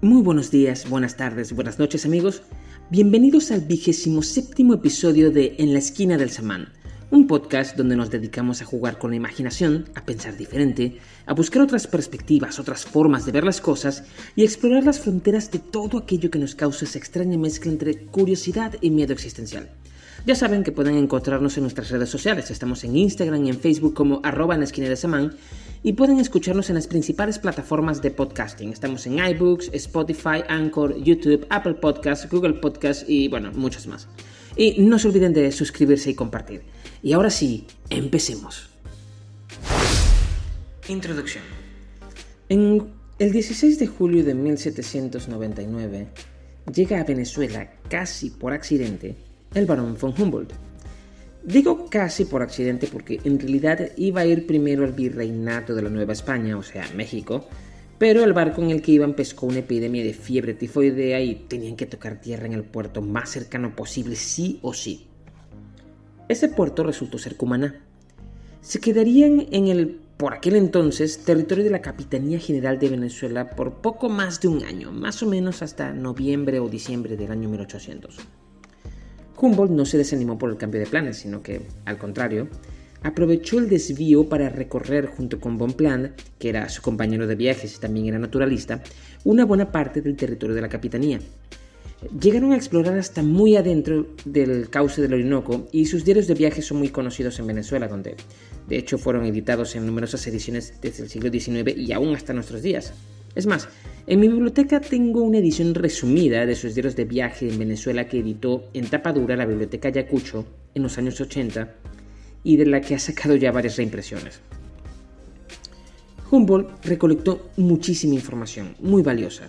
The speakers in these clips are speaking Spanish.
Muy buenos días, buenas tardes, buenas noches amigos. Bienvenidos al vigésimo séptimo episodio de En la esquina del samán, un podcast donde nos dedicamos a jugar con la imaginación, a pensar diferente, a buscar otras perspectivas, otras formas de ver las cosas y a explorar las fronteras de todo aquello que nos causa esa extraña mezcla entre curiosidad y miedo existencial. Ya saben que pueden encontrarnos en nuestras redes sociales, estamos en Instagram y en Facebook como arroba en la esquina del samán y pueden escucharnos en las principales plataformas de podcasting. Estamos en iBooks, Spotify, Anchor, YouTube, Apple Podcasts, Google Podcasts y bueno, muchos más. Y no se olviden de suscribirse y compartir. Y ahora sí, empecemos. Introducción. En el 16 de julio de 1799 llega a Venezuela casi por accidente el barón von Humboldt Digo casi por accidente porque en realidad iba a ir primero al virreinato de la Nueva España, o sea, México, pero el barco en el que iban pescó una epidemia de fiebre tifoidea y tenían que tocar tierra en el puerto más cercano posible, sí o sí. Ese puerto resultó ser Cumaná. Se quedarían en el, por aquel entonces, territorio de la Capitanía General de Venezuela por poco más de un año, más o menos hasta noviembre o diciembre del año 1800. Humboldt no se desanimó por el cambio de planes, sino que, al contrario, aprovechó el desvío para recorrer junto con Bonpland, que era su compañero de viajes y también era naturalista, una buena parte del territorio de la capitanía. Llegaron a explorar hasta muy adentro del cauce del Orinoco y sus diarios de viaje son muy conocidos en Venezuela, donde de hecho fueron editados en numerosas ediciones desde el siglo XIX y aún hasta nuestros días. Es más, en mi biblioteca tengo una edición resumida de sus diarios de viaje en Venezuela que editó en tapa dura la Biblioteca Ayacucho en los años 80 y de la que ha sacado ya varias reimpresiones. Humboldt recolectó muchísima información, muy valiosa.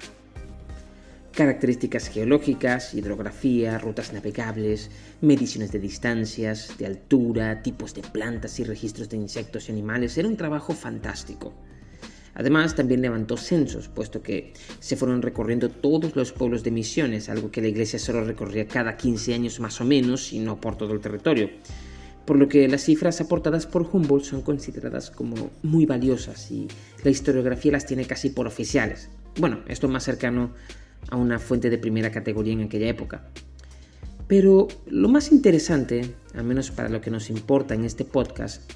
Características geológicas, hidrografía, rutas navegables, mediciones de distancias, de altura, tipos de plantas y registros de insectos y animales. Era un trabajo fantástico. Además, también levantó censos, puesto que se fueron recorriendo todos los pueblos de misiones, algo que la iglesia solo recorría cada 15 años más o menos y no por todo el territorio. Por lo que las cifras aportadas por Humboldt son consideradas como muy valiosas y la historiografía las tiene casi por oficiales. Bueno, esto más cercano a una fuente de primera categoría en aquella época. Pero lo más interesante, al menos para lo que nos importa en este podcast,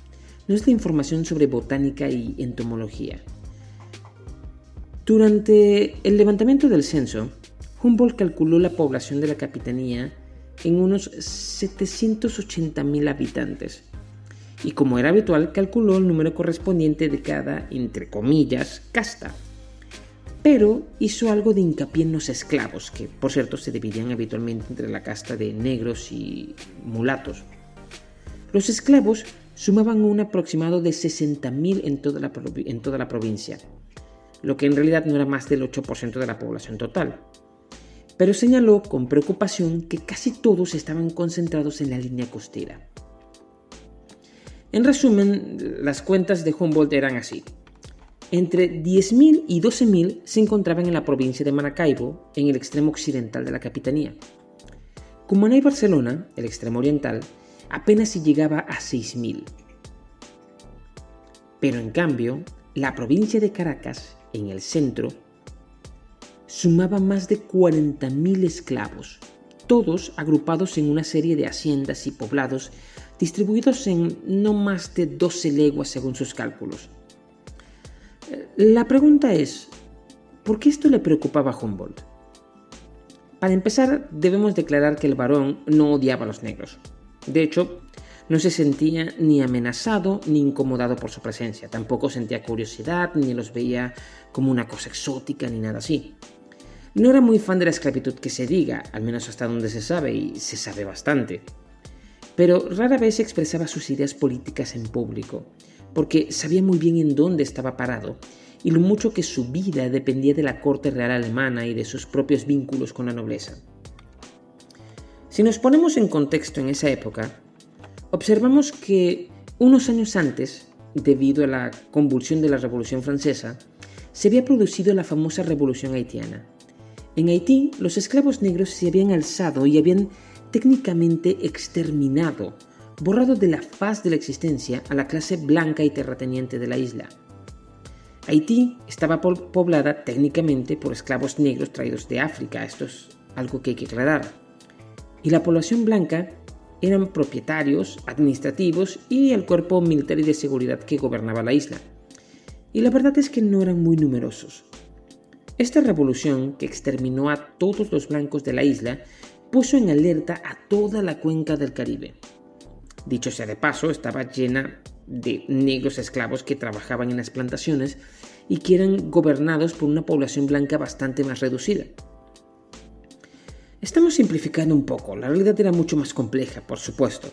no es la información sobre botánica y entomología, durante el levantamiento del censo, Humboldt calculó la población de la capitanía en unos 780.000 habitantes y como era habitual calculó el número correspondiente de cada, entre comillas, casta. Pero hizo algo de hincapié en los esclavos, que por cierto se dividían habitualmente entre la casta de negros y mulatos. Los esclavos sumaban un aproximado de 60.000 en, en toda la provincia, lo que en realidad no era más del 8% de la población total. Pero señaló con preocupación que casi todos estaban concentrados en la línea costera. En resumen, las cuentas de Humboldt eran así. Entre 10.000 y 12.000 se encontraban en la provincia de Maracaibo, en el extremo occidental de la capitanía. Cumaná y Barcelona, el extremo oriental, apenas si llegaba a 6.000. Pero en cambio, la provincia de Caracas en el centro, sumaba más de 40.000 esclavos, todos agrupados en una serie de haciendas y poblados distribuidos en no más de 12 leguas según sus cálculos. La pregunta es, ¿por qué esto le preocupaba a Humboldt? Para empezar, debemos declarar que el varón no odiaba a los negros. De hecho, no se sentía ni amenazado ni incomodado por su presencia, tampoco sentía curiosidad ni los veía como una cosa exótica ni nada así. No era muy fan de la esclavitud que se diga, al menos hasta donde se sabe, y se sabe bastante. Pero rara vez expresaba sus ideas políticas en público, porque sabía muy bien en dónde estaba parado y lo mucho que su vida dependía de la corte real alemana y de sus propios vínculos con la nobleza. Si nos ponemos en contexto en esa época, observamos que unos años antes, debido a la convulsión de la Revolución Francesa, se había producido la famosa Revolución Haitiana. En Haití, los esclavos negros se habían alzado y habían técnicamente exterminado, borrado de la faz de la existencia a la clase blanca y terrateniente de la isla. Haití estaba poblada técnicamente por esclavos negros traídos de África, esto es algo que hay que aclarar. Y la población blanca eran propietarios administrativos y el cuerpo militar y de seguridad que gobernaba la isla. Y la verdad es que no eran muy numerosos. Esta revolución, que exterminó a todos los blancos de la isla, puso en alerta a toda la cuenca del Caribe. Dicho sea de paso, estaba llena de negros esclavos que trabajaban en las plantaciones y que eran gobernados por una población blanca bastante más reducida. Estamos simplificando un poco, la realidad era mucho más compleja, por supuesto.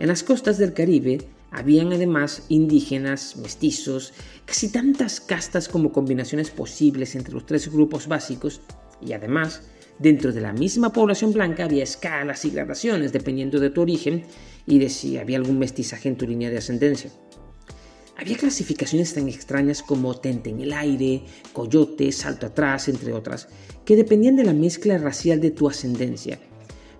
En las costas del Caribe habían además indígenas, mestizos, casi tantas castas como combinaciones posibles entre los tres grupos básicos y además dentro de la misma población blanca había escalas y gradaciones dependiendo de tu origen y de si había algún mestizaje en tu línea de ascendencia. Había clasificaciones tan extrañas como tente en el aire, coyote, salto atrás, entre otras, que dependían de la mezcla racial de tu ascendencia,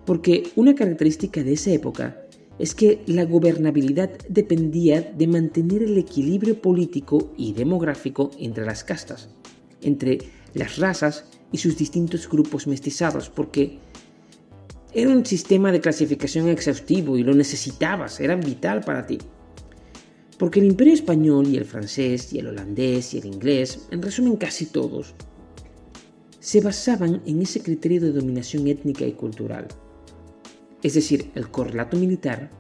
porque una característica de esa época es que la gobernabilidad dependía de mantener el equilibrio político y demográfico entre las castas, entre las razas y sus distintos grupos mestizados, porque era un sistema de clasificación exhaustivo y lo necesitabas, era vital para ti. Porque el imperio español y el francés y el holandés y el inglés, en resumen casi todos, se basaban en ese criterio de dominación étnica y cultural es decir, el correlato militar,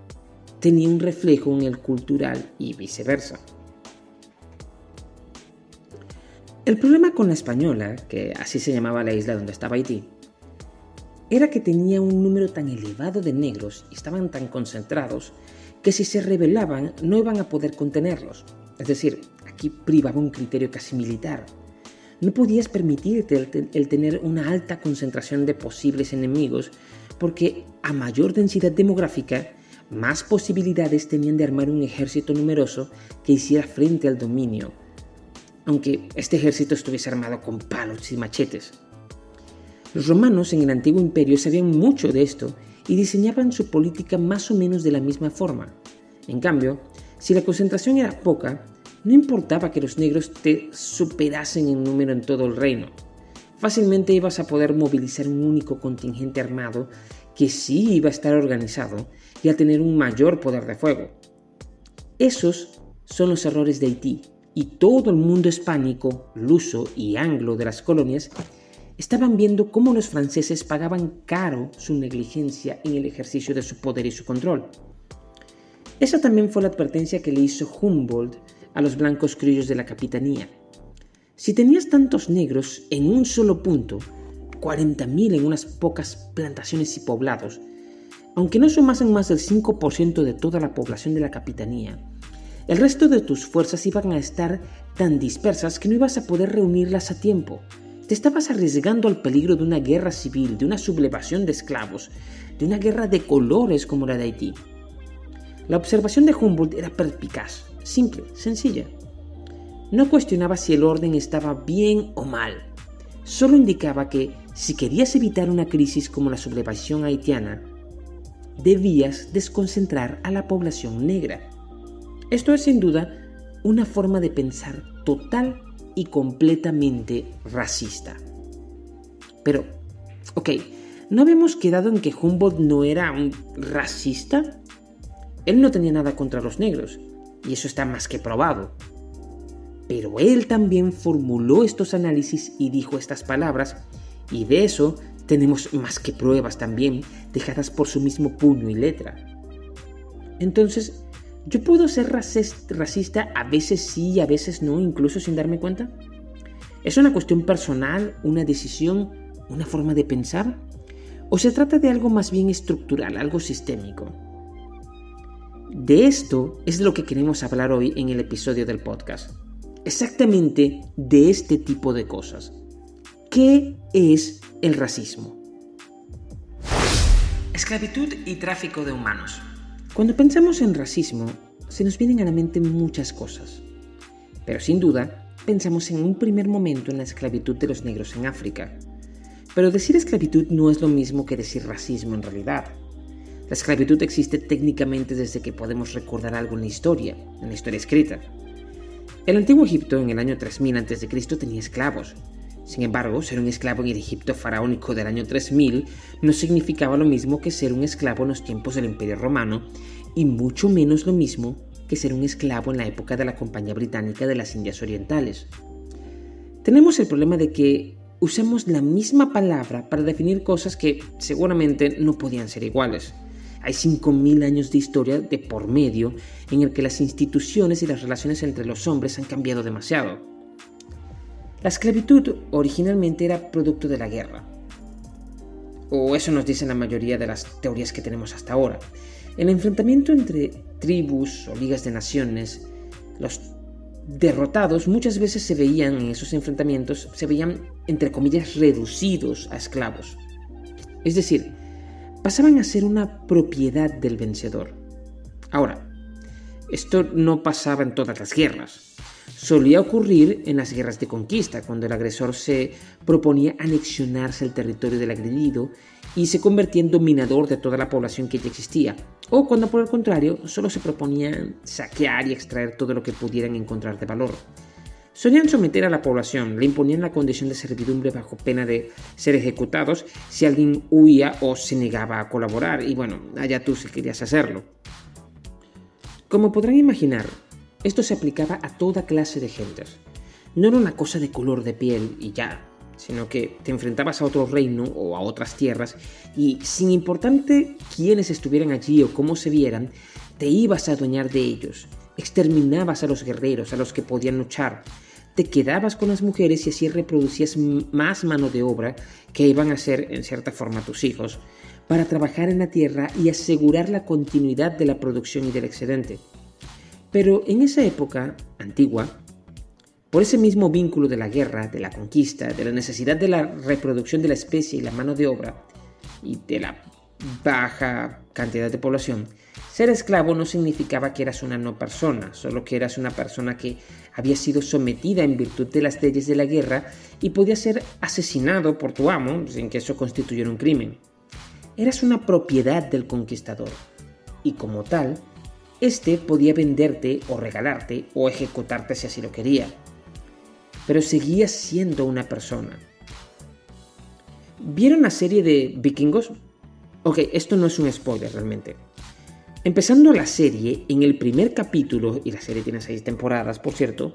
tenía un reflejo en el cultural y viceversa. El problema con la española, que así se llamaba la isla donde estaba Haití, era que tenía un número tan elevado de negros y estaban tan concentrados que si se rebelaban no iban a poder contenerlos. Es decir, aquí privaba un criterio casi militar. No podías permitirte el, tener una alta concentración de posibles enemigos porque a mayor densidad demográfica, más posibilidades tenían de armar un ejército numeroso que hiciera frente al dominio, aunque este ejército estuviese armado con palos y machetes. Los romanos en el antiguo imperio sabían mucho de esto y diseñaban su política más o menos de la misma forma. En cambio, si la concentración era poca, no importaba que los negros te superasen en número en todo el reino fácilmente ibas a poder movilizar un único contingente armado que sí iba a estar organizado y a tener un mayor poder de fuego. Esos son los errores de Haití y todo el mundo hispánico, luso y anglo de las colonias estaban viendo cómo los franceses pagaban caro su negligencia en el ejercicio de su poder y su control. Esa también fue la advertencia que le hizo Humboldt a los blancos criollos de la capitanía, si tenías tantos negros en un solo punto, 40.000 en unas pocas plantaciones y poblados, aunque no sumasen más del 5% de toda la población de la capitanía, el resto de tus fuerzas iban a estar tan dispersas que no ibas a poder reunirlas a tiempo. Te estabas arriesgando al peligro de una guerra civil, de una sublevación de esclavos, de una guerra de colores como la de Haití. La observación de Humboldt era perspicaz, simple, sencilla no cuestionaba si el orden estaba bien o mal, solo indicaba que si querías evitar una crisis como la sublevación haitiana, debías desconcentrar a la población negra. Esto es sin duda una forma de pensar total y completamente racista. Pero, ok, ¿no habíamos quedado en que Humboldt no era un racista? Él no tenía nada contra los negros, y eso está más que probado. Pero él también formuló estos análisis y dijo estas palabras, y de eso tenemos más que pruebas también, dejadas por su mismo puño y letra. Entonces, ¿yo puedo ser racista a veces sí y a veces no, incluso sin darme cuenta? ¿Es una cuestión personal, una decisión, una forma de pensar? ¿O se trata de algo más bien estructural, algo sistémico? De esto es lo que queremos hablar hoy en el episodio del podcast exactamente de este tipo de cosas. ¿Qué es el racismo? Esclavitud y tráfico de humanos. Cuando pensamos en racismo, se nos vienen a la mente muchas cosas. Pero sin duda, pensamos en un primer momento en la esclavitud de los negros en África. Pero decir esclavitud no es lo mismo que decir racismo en realidad. La esclavitud existe técnicamente desde que podemos recordar algo en la historia, en la historia escrita. El antiguo Egipto en el año 3000 a.C. tenía esclavos. Sin embargo, ser un esclavo en el Egipto faraónico del año 3000 no significaba lo mismo que ser un esclavo en los tiempos del Imperio Romano y mucho menos lo mismo que ser un esclavo en la época de la Compañía Británica de las Indias Orientales. Tenemos el problema de que usamos la misma palabra para definir cosas que seguramente no podían ser iguales. Hay 5.000 años de historia de por medio en el que las instituciones y las relaciones entre los hombres han cambiado demasiado. La esclavitud originalmente era producto de la guerra. O eso nos dicen la mayoría de las teorías que tenemos hasta ahora. El enfrentamiento entre tribus o ligas de naciones, los derrotados muchas veces se veían en esos enfrentamientos, se veían entre comillas reducidos a esclavos. Es decir, pasaban a ser una propiedad del vencedor. Ahora, esto no pasaba en todas las guerras. Solía ocurrir en las guerras de conquista, cuando el agresor se proponía anexionarse al territorio del agredido y se convertía en dominador de toda la población que ya existía, o cuando por el contrario solo se proponían saquear y extraer todo lo que pudieran encontrar de valor. Solían someter a la población, le imponían la condición de servidumbre bajo pena de ser ejecutados si alguien huía o se negaba a colaborar, y bueno, allá tú si querías hacerlo. Como podrán imaginar, esto se aplicaba a toda clase de gentes. No era una cosa de color de piel y ya, sino que te enfrentabas a otro reino o a otras tierras y sin importarte quiénes estuvieran allí o cómo se vieran, te ibas a adueñar de ellos, exterminabas a los guerreros, a los que podían luchar, te quedabas con las mujeres y así reproducías más mano de obra que iban a ser en cierta forma tus hijos, para trabajar en la tierra y asegurar la continuidad de la producción y del excedente. Pero en esa época antigua, por ese mismo vínculo de la guerra, de la conquista, de la necesidad de la reproducción de la especie y la mano de obra, y de la baja cantidad de población, ser esclavo no significaba que eras una no persona, solo que eras una persona que había sido sometida en virtud de las leyes de la guerra y podía ser asesinado por tu amo sin que eso constituyera un crimen. Eras una propiedad del conquistador y como tal, éste podía venderte o regalarte o ejecutarte si así lo quería. Pero seguías siendo una persona. ¿Vieron la serie de vikingos? Ok, esto no es un spoiler realmente. Empezando la serie, en el primer capítulo, y la serie tiene seis temporadas, por cierto,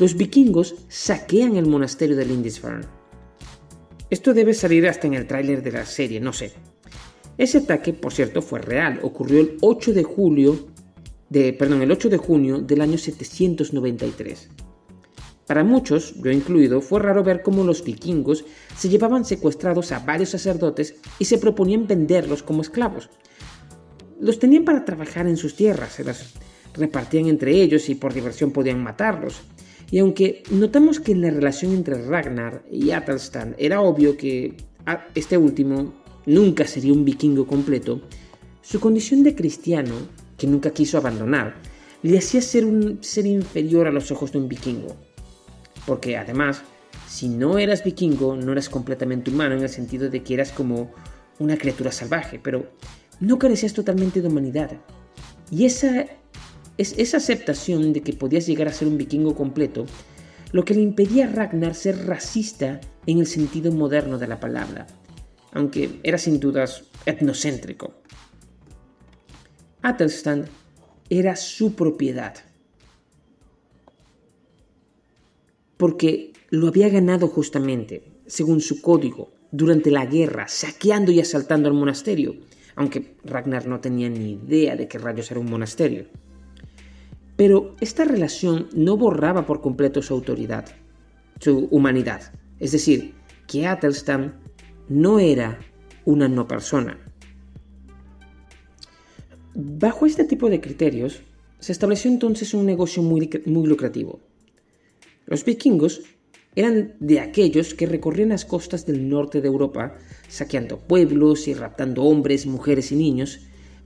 los vikingos saquean el monasterio de Lindisfarne. Esto debe salir hasta en el tráiler de la serie, no sé. Ese ataque, por cierto, fue real. Ocurrió el 8 de julio de, perdón, el 8 de junio del año 793. Para muchos, yo incluido, fue raro ver cómo los vikingos se llevaban secuestrados a varios sacerdotes y se proponían venderlos como esclavos, los tenían para trabajar en sus tierras, se las repartían entre ellos y por diversión podían matarlos. Y aunque notamos que en la relación entre Ragnar y Athelstan era obvio que este último nunca sería un vikingo completo, su condición de cristiano, que nunca quiso abandonar, le hacía ser un ser inferior a los ojos de un vikingo. Porque además, si no eras vikingo, no eras completamente humano en el sentido de que eras como una criatura salvaje, pero no carecías totalmente de humanidad. Y esa, es, esa aceptación de que podías llegar a ser un vikingo completo, lo que le impedía a Ragnar ser racista en el sentido moderno de la palabra, aunque era sin dudas etnocéntrico. Athelstan era su propiedad, porque lo había ganado justamente, según su código, durante la guerra, saqueando y asaltando el monasterio, aunque Ragnar no tenía ni idea de qué rayos era un monasterio. Pero esta relación no borraba por completo su autoridad, su humanidad. Es decir, que Athelstan no era una no persona. Bajo este tipo de criterios, se estableció entonces un negocio muy, muy lucrativo. Los vikingos eran de aquellos que recorrían las costas del norte de Europa, saqueando pueblos y raptando hombres, mujeres y niños,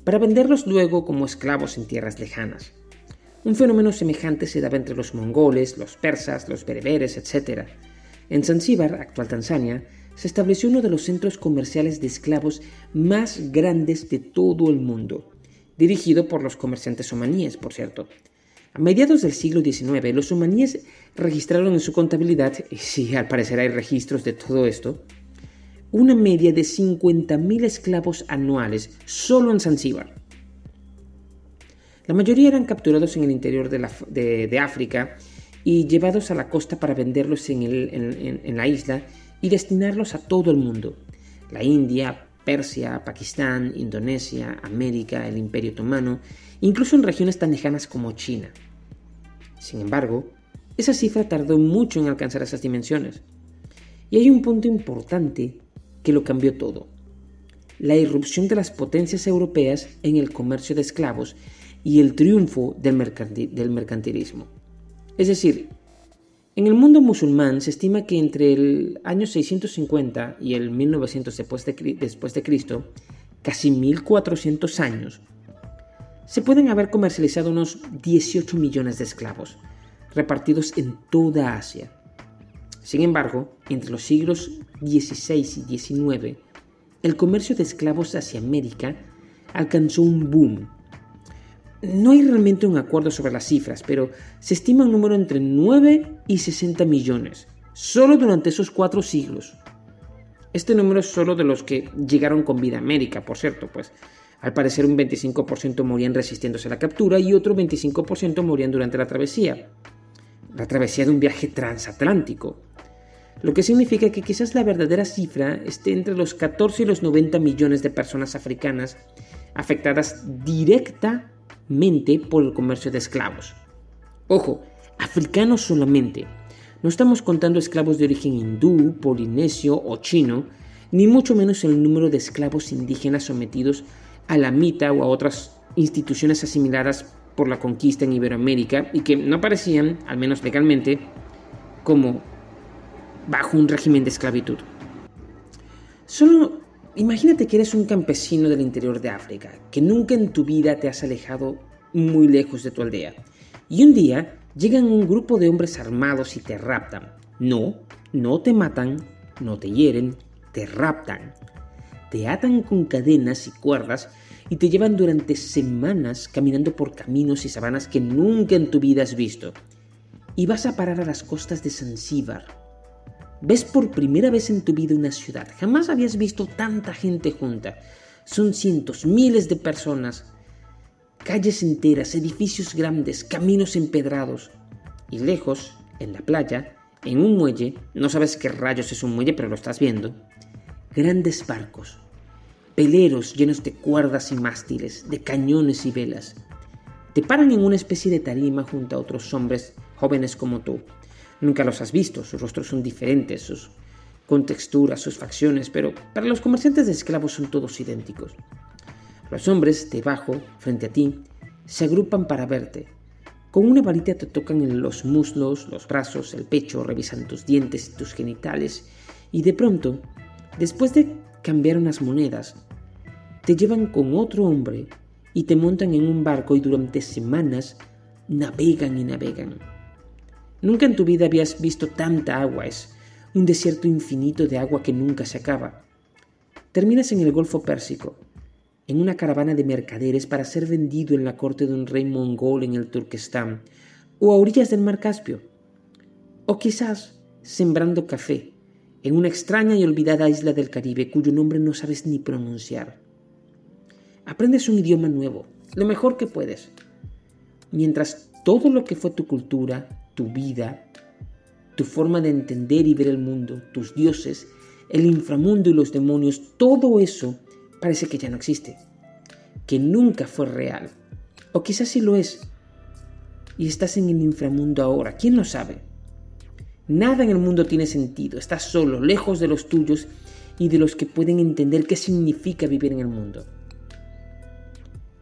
para venderlos luego como esclavos en tierras lejanas. Un fenómeno semejante se daba entre los mongoles, los persas, los bereberes, etc. En Zanzíbar, actual Tanzania, se estableció uno de los centros comerciales de esclavos más grandes de todo el mundo, dirigido por los comerciantes omaníes, por cierto. A mediados del siglo XIX, los humaníes registraron en su contabilidad, y sí, al parecer hay registros de todo esto, una media de 50.000 esclavos anuales solo en Zanzíbar. La mayoría eran capturados en el interior de, África y llevados a la costa para venderlos en la isla y destinarlos a todo el mundo. La India, Persia, Pakistán, Indonesia, América, el Imperio Otomano, incluso en regiones tan lejanas como China. Sin embargo, esa cifra tardó mucho en alcanzar esas dimensiones. Y hay un punto importante que lo cambió todo. La irrupción de las potencias europeas en el comercio de esclavos y el triunfo del, mercantilismo. Es decir, en el mundo musulmán se estima que entre el año 650 y el 1900 después de, después de Cristo, casi 1400 años, se pueden haber comercializado unos 18 millones de esclavos, repartidos en toda Asia. Sin embargo, entre los siglos XVI y XIX, el comercio de esclavos hacia América alcanzó un boom no hay realmente un acuerdo sobre las cifras, pero se estima un número entre 9 y 60 millones, solo durante esos cuatro siglos. Este número es solo de los que llegaron con vida a América, por cierto, pues al parecer un 25% morían resistiéndose a la captura y otro 25% morían durante la travesía. La travesía de un viaje transatlántico. Lo que significa que quizás la verdadera cifra esté entre los 14 y los 90 millones de personas africanas afectadas directa por el comercio de esclavos. Ojo, africanos solamente. No estamos contando esclavos de origen hindú, polinesio o chino, ni mucho menos el número de esclavos indígenas sometidos a la mita o a otras instituciones asimiladas por la conquista en Iberoamérica y que no aparecían, al menos legalmente, como bajo un régimen de esclavitud. Solo Imagínate que eres un campesino del interior de África, que nunca en tu vida te has alejado muy lejos de tu aldea. Y un día llegan un grupo de hombres armados y te raptan. No, no te matan, no te hieren, te raptan. Te atan con cadenas y cuerdas y te llevan durante semanas caminando por caminos y sabanas que nunca en tu vida has visto. Y vas a parar a las costas de Zanzíbar, Ves por primera vez en tu vida una ciudad. Jamás habías visto tanta gente junta. Son cientos, miles de personas. Calles enteras, edificios grandes, caminos empedrados. Y lejos, en la playa, en un muelle, no sabes qué rayos es un muelle, pero lo estás viendo. Grandes barcos, peleros llenos de cuerdas y mástiles, de cañones y velas. Te paran en una especie de tarima junto a otros hombres jóvenes como tú Nunca los has visto, sus rostros son diferentes, sus contexturas, sus facciones, pero para los comerciantes de esclavos son todos idénticos. Los hombres, debajo, frente a ti, se agrupan para verte. Con una varita te tocan en los muslos, los brazos, el pecho, revisan tus dientes y tus genitales, y de pronto, después de cambiar unas monedas, te llevan con otro hombre y te montan en un barco y durante semanas navegan y navegan. Nunca en tu vida habías visto tanta agua, es un desierto infinito de agua que nunca se acaba. Terminas en el Golfo Pérsico, en una caravana de mercaderes para ser vendido en la corte de un rey mongol en el Turquestán, o a orillas del mar Caspio, o quizás sembrando café en una extraña y olvidada isla del Caribe cuyo nombre no sabes ni pronunciar. Aprendes un idioma nuevo, lo mejor que puedes, mientras todo lo que fue tu cultura, tu vida, tu forma de entender y ver el mundo, tus dioses, el inframundo y los demonios, todo eso parece que ya no existe, que nunca fue real, o quizás sí lo es, y estás en el inframundo ahora, ¿quién lo sabe? Nada en el mundo tiene sentido, estás solo, lejos de los tuyos y de los que pueden entender qué significa vivir en el mundo.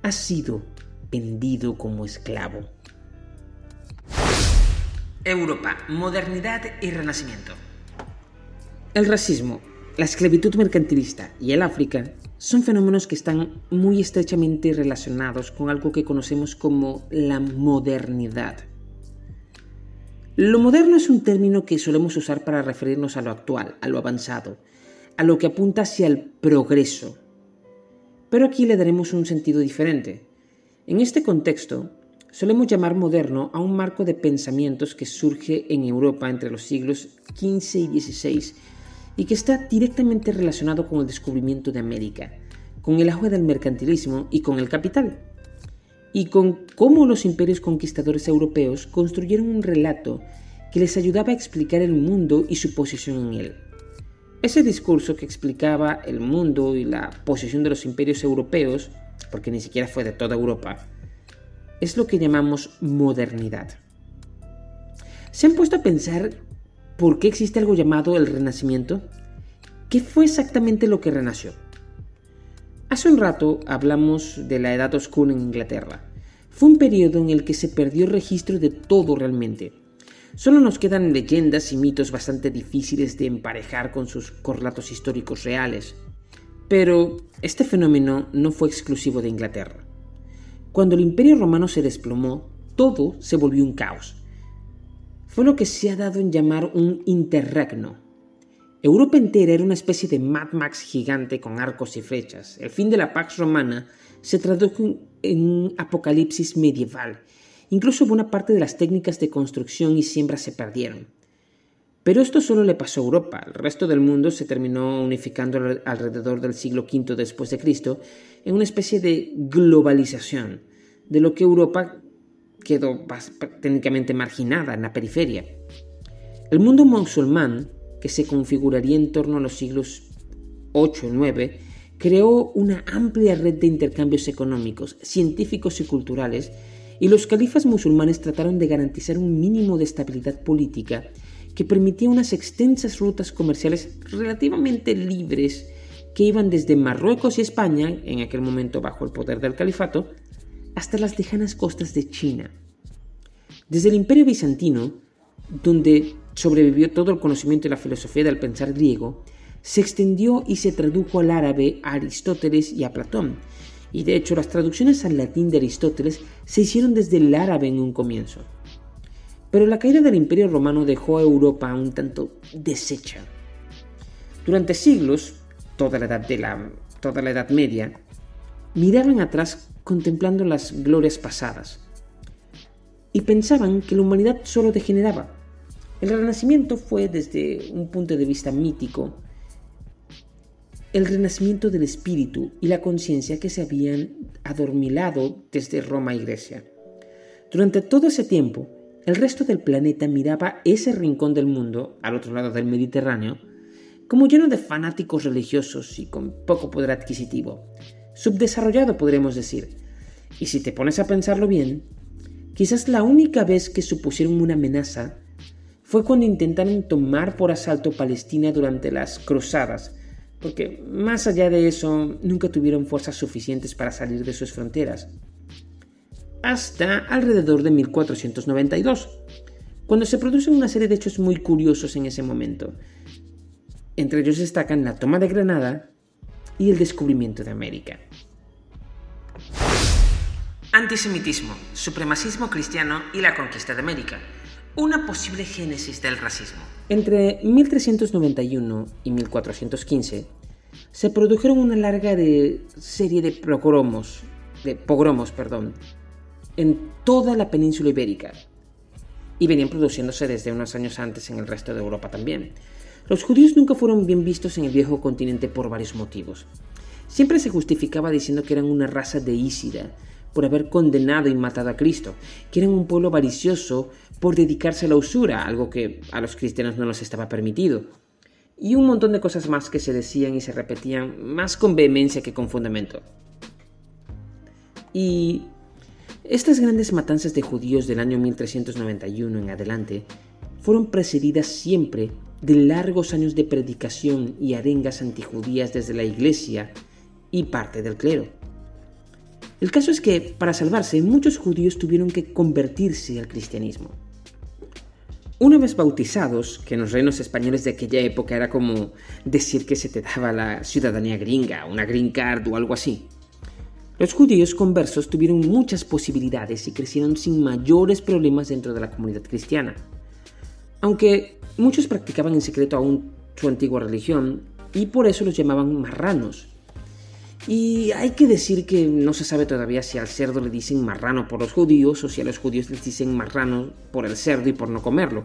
Has sido vendido como esclavo. Europa, modernidad y renacimiento. El racismo, la esclavitud mercantilista y el África son fenómenos que están muy estrechamente relacionados con algo que conocemos como la modernidad. Lo moderno es un término que solemos usar para referirnos a lo actual, a lo avanzado, a lo que apunta hacia el progreso. Pero aquí le daremos un sentido diferente. En este contexto, solemos llamar moderno a un marco de pensamientos que surge en Europa entre los siglos XV y XVI y que está directamente relacionado con el descubrimiento de América, con el auge del mercantilismo y con el capital, y con cómo los imperios conquistadores europeos construyeron un relato que les ayudaba a explicar el mundo y su posición en él. Ese discurso que explicaba el mundo y la posición de los imperios europeos, porque ni siquiera fue de toda Europa, es lo que llamamos modernidad. ¿Se han puesto a pensar por qué existe algo llamado el Renacimiento? ¿Qué fue exactamente lo que renació? Hace un rato hablamos de la Edad Oscura en Inglaterra. Fue un periodo en el que se perdió registro de todo realmente. Solo nos quedan leyendas y mitos bastante difíciles de emparejar con sus correlatos históricos reales. Pero este fenómeno no fue exclusivo de Inglaterra. Cuando el imperio romano se desplomó, todo se volvió un caos. Fue lo que se ha dado en llamar un interregno. Europa entera era una especie de Mad Max gigante con arcos y flechas. El fin de la Pax Romana se tradujo en un apocalipsis medieval. Incluso buena parte de las técnicas de construcción y siembra se perdieron. Pero esto solo le pasó a Europa. El resto del mundo se terminó unificando alrededor del siglo V después de Cristo en una especie de globalización de lo que Europa quedó técnicamente marginada en la periferia. El mundo musulmán, que se configuraría en torno a los siglos 8 y 9, creó una amplia red de intercambios económicos, científicos y culturales, y los califas musulmanes trataron de garantizar un mínimo de estabilidad política que permitía unas extensas rutas comerciales relativamente libres que iban desde Marruecos y España, en aquel momento bajo el poder del califato, hasta las lejanas costas de China. Desde el imperio bizantino, donde sobrevivió todo el conocimiento y la filosofía del pensar griego, se extendió y se tradujo al árabe a Aristóteles y a Platón, y de hecho las traducciones al latín de Aristóteles se hicieron desde el árabe en un comienzo. Pero la caída del imperio romano dejó a Europa un tanto deshecha. Durante siglos, toda la edad, de la, toda la edad media, miraban atrás contemplando las glorias pasadas y pensaban que la humanidad solo degeneraba. El renacimiento fue, desde un punto de vista mítico, el renacimiento del espíritu y la conciencia que se habían adormilado desde Roma y Grecia. Durante todo ese tiempo, el resto del planeta miraba ese rincón del mundo, al otro lado del Mediterráneo, como lleno de fanáticos religiosos y con poco poder adquisitivo, subdesarrollado podremos decir. Y si te pones a pensarlo bien, quizás la única vez que supusieron una amenaza fue cuando intentaron tomar por asalto Palestina durante las cruzadas, porque más allá de eso nunca tuvieron fuerzas suficientes para salir de sus fronteras. Hasta alrededor de 1492, cuando se producen una serie de hechos muy curiosos en ese momento. Entre ellos destacan la toma de Granada y el descubrimiento de América. Antisemitismo, supremacismo cristiano y la conquista de América. Una posible génesis del racismo. Entre 1391 y 1415 se produjeron una larga serie de pogromos, de pogromos, perdón, en toda la península ibérica y venían produciéndose desde unos años antes en el resto de Europa también. Los judíos nunca fueron bien vistos en el viejo continente por varios motivos. Siempre se justificaba diciendo que eran una raza de Ísida por haber condenado y matado a Cristo, que eran un pueblo avaricioso por dedicarse a la usura, algo que a los cristianos no les estaba permitido, y un montón de cosas más que se decían y se repetían más con vehemencia que con fundamento. Y estas grandes matanzas de judíos del año 1391 en adelante fueron precedidas siempre de largos años de predicación y arengas antijudías desde la iglesia y parte del clero. El caso es que, para salvarse, muchos judíos tuvieron que convertirse al cristianismo. Una vez bautizados, que en los reinos españoles de aquella época era como decir que se te daba la ciudadanía gringa, una green card o algo así, los judíos conversos tuvieron muchas posibilidades y crecieron sin mayores problemas dentro de la comunidad cristiana. Aunque muchos practicaban en secreto aún su antigua religión y por eso los llamaban marranos, Y hay que decir que no se sabe todavía si al cerdo le dicen marrano por los judíos o si a los judíos les dicen marrano por el cerdo y por no comerlo.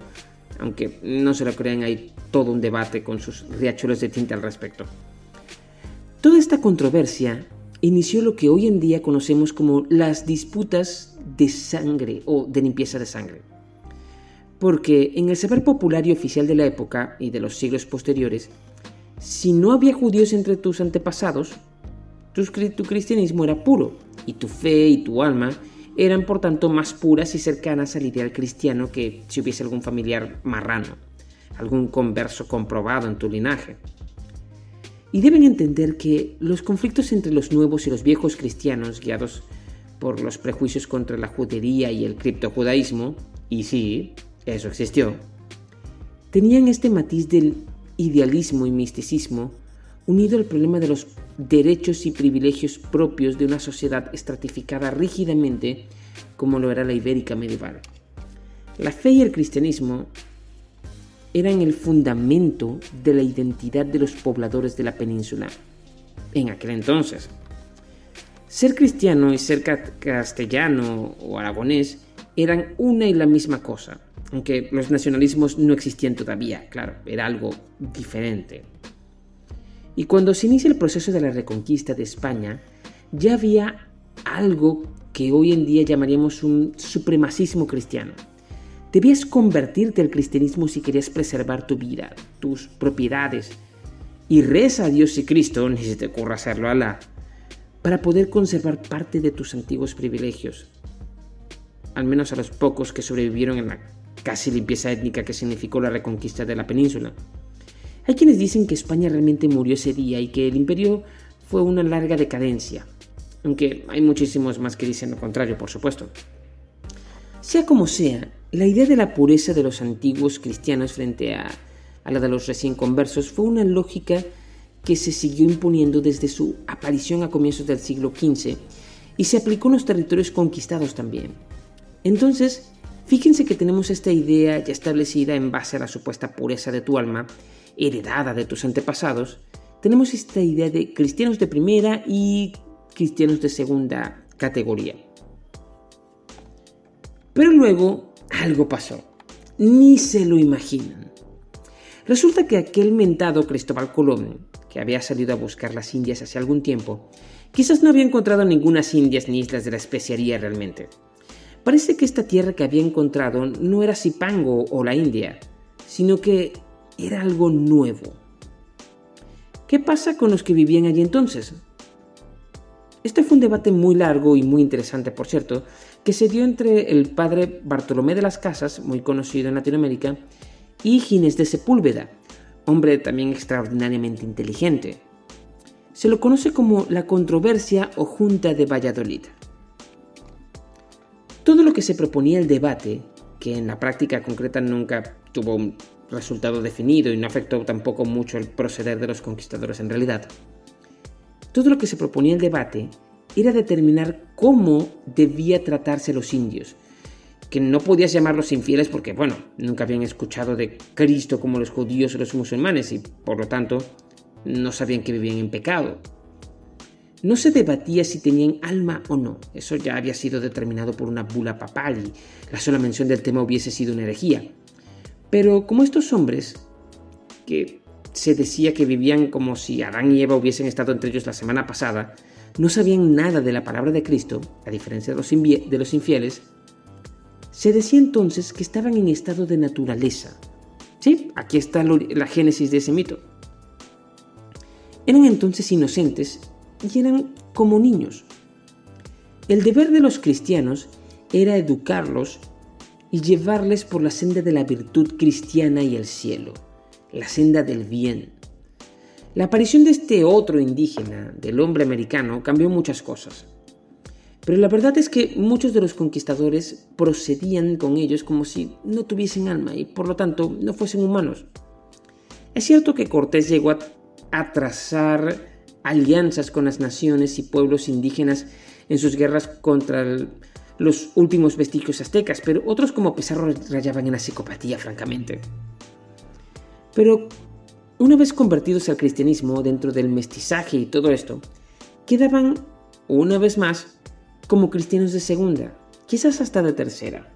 Aunque no se lo crean, hay todo un debate con sus riachuelos de tinta al respecto. Toda esta controversia inició lo que hoy en día conocemos como las disputas de sangre o de limpieza de sangre. Porque en el saber popular y oficial de la época y de los siglos posteriores, si no había judíos entre tus antepasados, tu, cristianismo era puro y tu fe y tu alma eran por tanto más puras y cercanas al ideal cristiano que si hubiese algún familiar marrano, algún converso comprobado en tu linaje. Y deben entender que los conflictos entre los nuevos y los viejos cristianos, guiados por los prejuicios contra la judería y el criptojudaísmo, y sí, eso existió, tenían este matiz del idealismo y misticismo unido al problema de los derechos y privilegios propios de una sociedad estratificada rígidamente como lo era la ibérica medieval. La fe y el cristianismo eran el fundamento de la identidad de los pobladores de la península en aquel entonces. Ser cristiano y ser castellano o aragonés eran una y la misma cosa, aunque los nacionalismos no existían todavía, claro, era algo diferente. Y cuando se inicia el proceso de la reconquista de España, ya había algo que hoy en día llamaríamos un supremacismo cristiano. Debías convertirte al cristianismo si querías preservar tu vida, tus propiedades. Y reza a Dios y Cristo, ni se te ocurra hacerlo a la, para poder conservar parte de tus antiguos privilegios. Al menos a los pocos que sobrevivieron en la casi limpieza étnica que significó la reconquista de la península. Hay quienes dicen que España realmente murió ese día y que el imperio fue una larga decadencia, aunque hay muchísimos más que dicen lo contrario, por supuesto. Sea como sea, la idea de la pureza de los antiguos cristianos frente a, la de los recién conversos fue una lógica que se siguió imponiendo desde su aparición a comienzos del siglo XV y se aplicó en los territorios conquistados también. Entonces, fíjense que tenemos esta idea ya establecida en base a la supuesta pureza de tu alma heredada de tus antepasados, tenemos esta idea de cristianos de primera y cristianos de segunda categoría. Pero luego algo pasó. Ni se lo imaginan. Resulta que aquel mentado Cristóbal Colón, que había salido a buscar las Indias hace algún tiempo, quizás no había encontrado ningunas Indias ni islas de la especiaría realmente. Parece que esta tierra que había encontrado no era Zipango o la India, sino que era algo nuevo. ¿Qué pasa con los que vivían allí entonces? Este fue un debate muy largo y muy interesante, por cierto, que se dio entre el padre Bartolomé de las Casas, muy conocido en Latinoamérica, y Ginés de Sepúlveda, hombre también extraordinariamente inteligente. Se lo conoce como la controversia o Junta de Valladolid. Todo lo que se proponía el debate, que en la práctica concreta nunca tuvo un resultado definido y no afectó tampoco mucho el proceder de los conquistadores en realidad. Todo lo que se proponía el debate era determinar cómo debía tratarse los indios, que no podías llamarlos infieles porque, bueno, nunca habían escuchado de Cristo como los judíos o los musulmanes y, por lo tanto, no sabían que vivían en pecado. No se debatía si tenían alma o no, eso ya había sido determinado por una bula papal y la sola mención del tema hubiese sido una herejía. Pero como estos hombres, que se decía que vivían como si Adán y Eva hubiesen estado entre ellos la semana pasada, no sabían nada de la palabra de Cristo, a diferencia de los, infieles, se decía entonces que estaban en estado de naturaleza. Sí, aquí está la génesis de ese mito. Eran entonces inocentes y eran como niños. El deber de los cristianos era educarlos y llevarles por la senda de la virtud cristiana y el cielo, la senda del bien. La aparición de este otro indígena, del hombre americano, cambió muchas cosas. Pero la verdad es que muchos de los conquistadores procedían con ellos como si no tuviesen alma y por lo tanto no fuesen humanos. Es cierto que Cortés llegó a, trazar alianzas con las naciones y pueblos indígenas en sus guerras contra el, los últimos vestigios aztecas, pero otros como Pizarro rayaban en la psicopatía, francamente. Pero una vez convertidos al cristianismo dentro del mestizaje y todo esto, quedaban, una vez más, como cristianos de segunda, quizás hasta de tercera.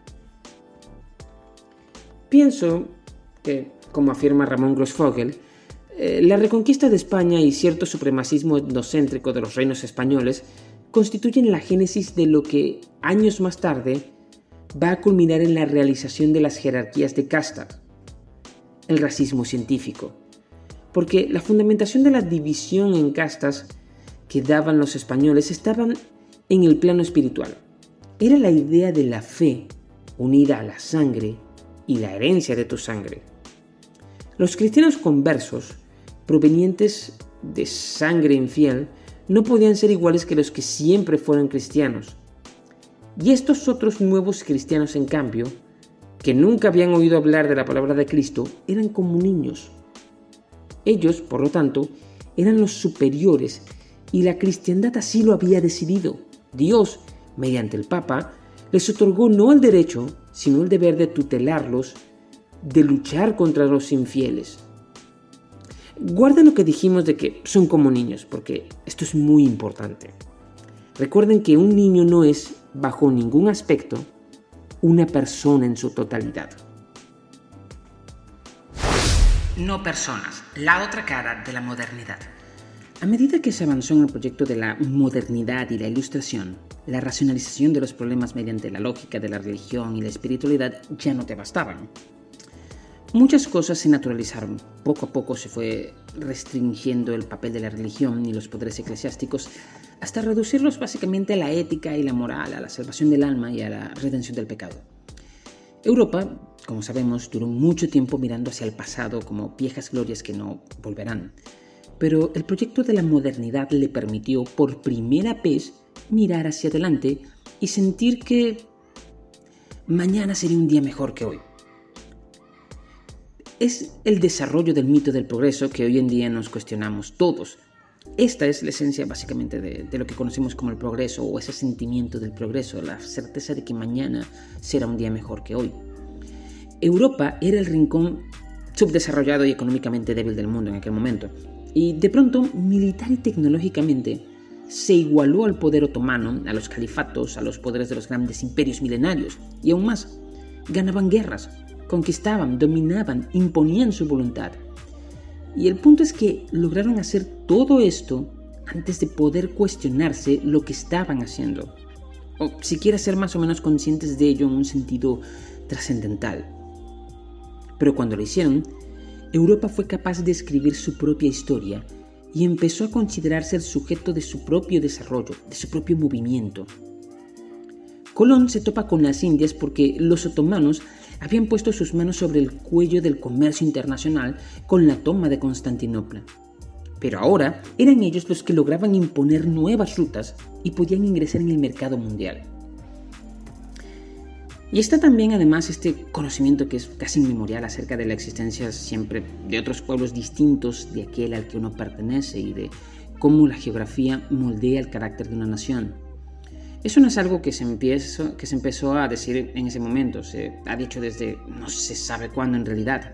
Pienso que, como afirma Ramón Grossfogel, eh, la reconquista de España y cierto supremacismo etnocéntrico de los reinos españoles constituyen la génesis de lo que, años más tarde, va a culminar en la realización de las jerarquías de castas, el racismo científico. Porque la fundamentación de la división en castas que daban los españoles estaban en el plano espiritual. Era la idea de la fe unida a la sangre y la herencia de tu sangre. Los cristianos conversos, provenientes de sangre infiel, no podían ser iguales que los que siempre fueron cristianos. Y estos otros nuevos cristianos, en cambio, que nunca habían oído hablar de la palabra de Cristo, eran como niños. Ellos, por lo tanto, eran los superiores y la cristiandad así lo había decidido. Dios, mediante el Papa, les otorgó no el derecho, sino el deber de tutelarlos, de luchar contra los infieles. Guarden lo que dijimos de que son como niños, porque esto es muy importante. Recuerden que un niño no es, bajo ningún aspecto, una persona en su totalidad. No personas, la otra cara de la modernidad. A medida que se avanzó en el proyecto de la modernidad y la ilustración, la racionalización de los problemas mediante la lógica de la religión y la espiritualidad ya no te bastaban. Muchas cosas se naturalizaron. Poco a poco se fue restringiendo el papel de la religión y los poderes eclesiásticos hasta reducirlos básicamente a la ética y la moral, a la salvación del alma y a la redención del pecado. Europa, como sabemos, duró mucho tiempo mirando hacia el pasado como viejas glorias que no volverán. Pero el proyecto de la modernidad le permitió por primera vez mirar hacia adelante y sentir que mañana sería un día mejor que hoy es el desarrollo del mito del progreso que hoy en día nos cuestionamos todos. Esta es la esencia básicamente de, lo que conocemos como el progreso o ese sentimiento del progreso, la certeza de que mañana será un día mejor que hoy. Europa era el rincón subdesarrollado y económicamente débil del mundo en aquel momento, y de pronto, militar y tecnológicamente, se igualó al poder otomano, a los califatos, a los poderes de los grandes imperios milenarios, y aún más, ganaban guerras, conquistaban, dominaban, imponían su voluntad. Y el punto es que lograron hacer todo esto antes de poder cuestionarse lo que estaban haciendo, o siquiera ser más o menos conscientes de ello en un sentido trascendental. Pero cuando lo hicieron, Europa fue capaz de escribir su propia historia y empezó a considerarse el sujeto de su propio desarrollo, de su propio movimiento. Colón se topa con las Indias porque los otomanos habían puesto sus manos sobre el cuello del comercio internacional con la toma de Constantinopla. Pero ahora eran ellos los que lograban imponer nuevas rutas y podían ingresar en el mercado mundial. Y está también además este conocimiento que es casi inmemorial acerca de la existencia siempre de otros pueblos distintos de aquel al que uno pertenece y de cómo la geografía moldea el carácter de una nación. Eso no es algo que se, empezó, que se empezó a decir en ese momento, se ha dicho desde no se sabe cuándo en realidad.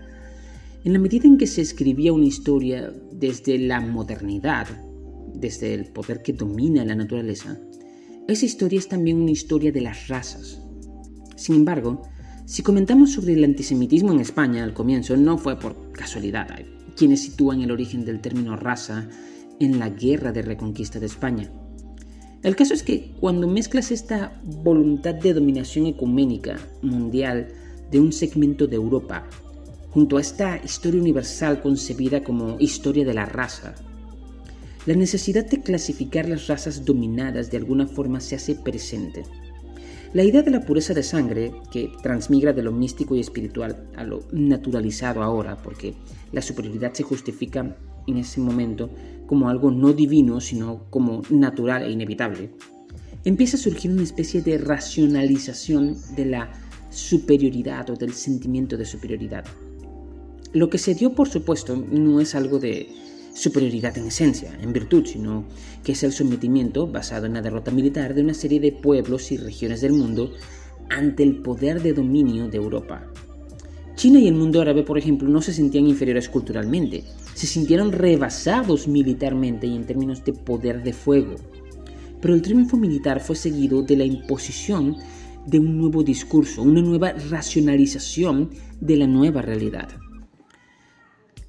En la medida en que se escribía una historia desde la modernidad, desde el poder que domina la naturaleza, esa historia es también una historia de las razas. Sin embargo, si comentamos sobre el antisemitismo en España al comienzo, no fue por casualidad. Hay quienes sitúan el origen del término raza en la guerra de reconquista de España. El caso es que cuando mezclas esta voluntad de dominación ecuménica mundial de un segmento de Europa junto a esta historia universal concebida como historia de la raza, la necesidad de clasificar las razas dominadas de alguna forma se hace presente. La idea de la pureza de sangre, que transmigra de lo místico y espiritual a lo naturalizado ahora, porque la superioridad se justifica en ese momento como algo no divino, sino como natural e inevitable, empieza a surgir una especie de racionalización de la superioridad o del sentimiento de superioridad. Lo que se dio, por supuesto, no es algo de superioridad en esencia, en virtud, sino que es el sometimiento basado en la derrota militar de una serie de pueblos y regiones del mundo ante el poder de dominio de Europa. China y el mundo árabe, por ejemplo, no se sentían inferiores culturalmente, se sintieron rebasados militarmente y en términos de poder de fuego. Pero el triunfo militar fue seguido de la imposición de un nuevo discurso, una nueva racionalización de la nueva realidad.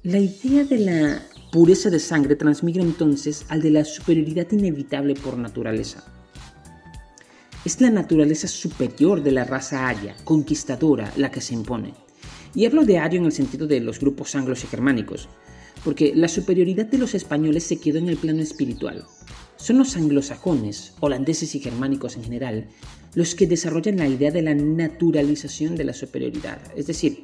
La idea de la pureza de sangre transmigra entonces al de la superioridad inevitable por naturaleza. Es la naturaleza superior de la raza aria, conquistadora, la que se impone. Y hablo de ario en el sentido de los grupos anglos y germánicos, porque la superioridad de los españoles se quedó en el plano espiritual. Son los anglosajones, holandeses y germánicos en general, los que desarrollan la idea de la naturalización de la superioridad. Es decir,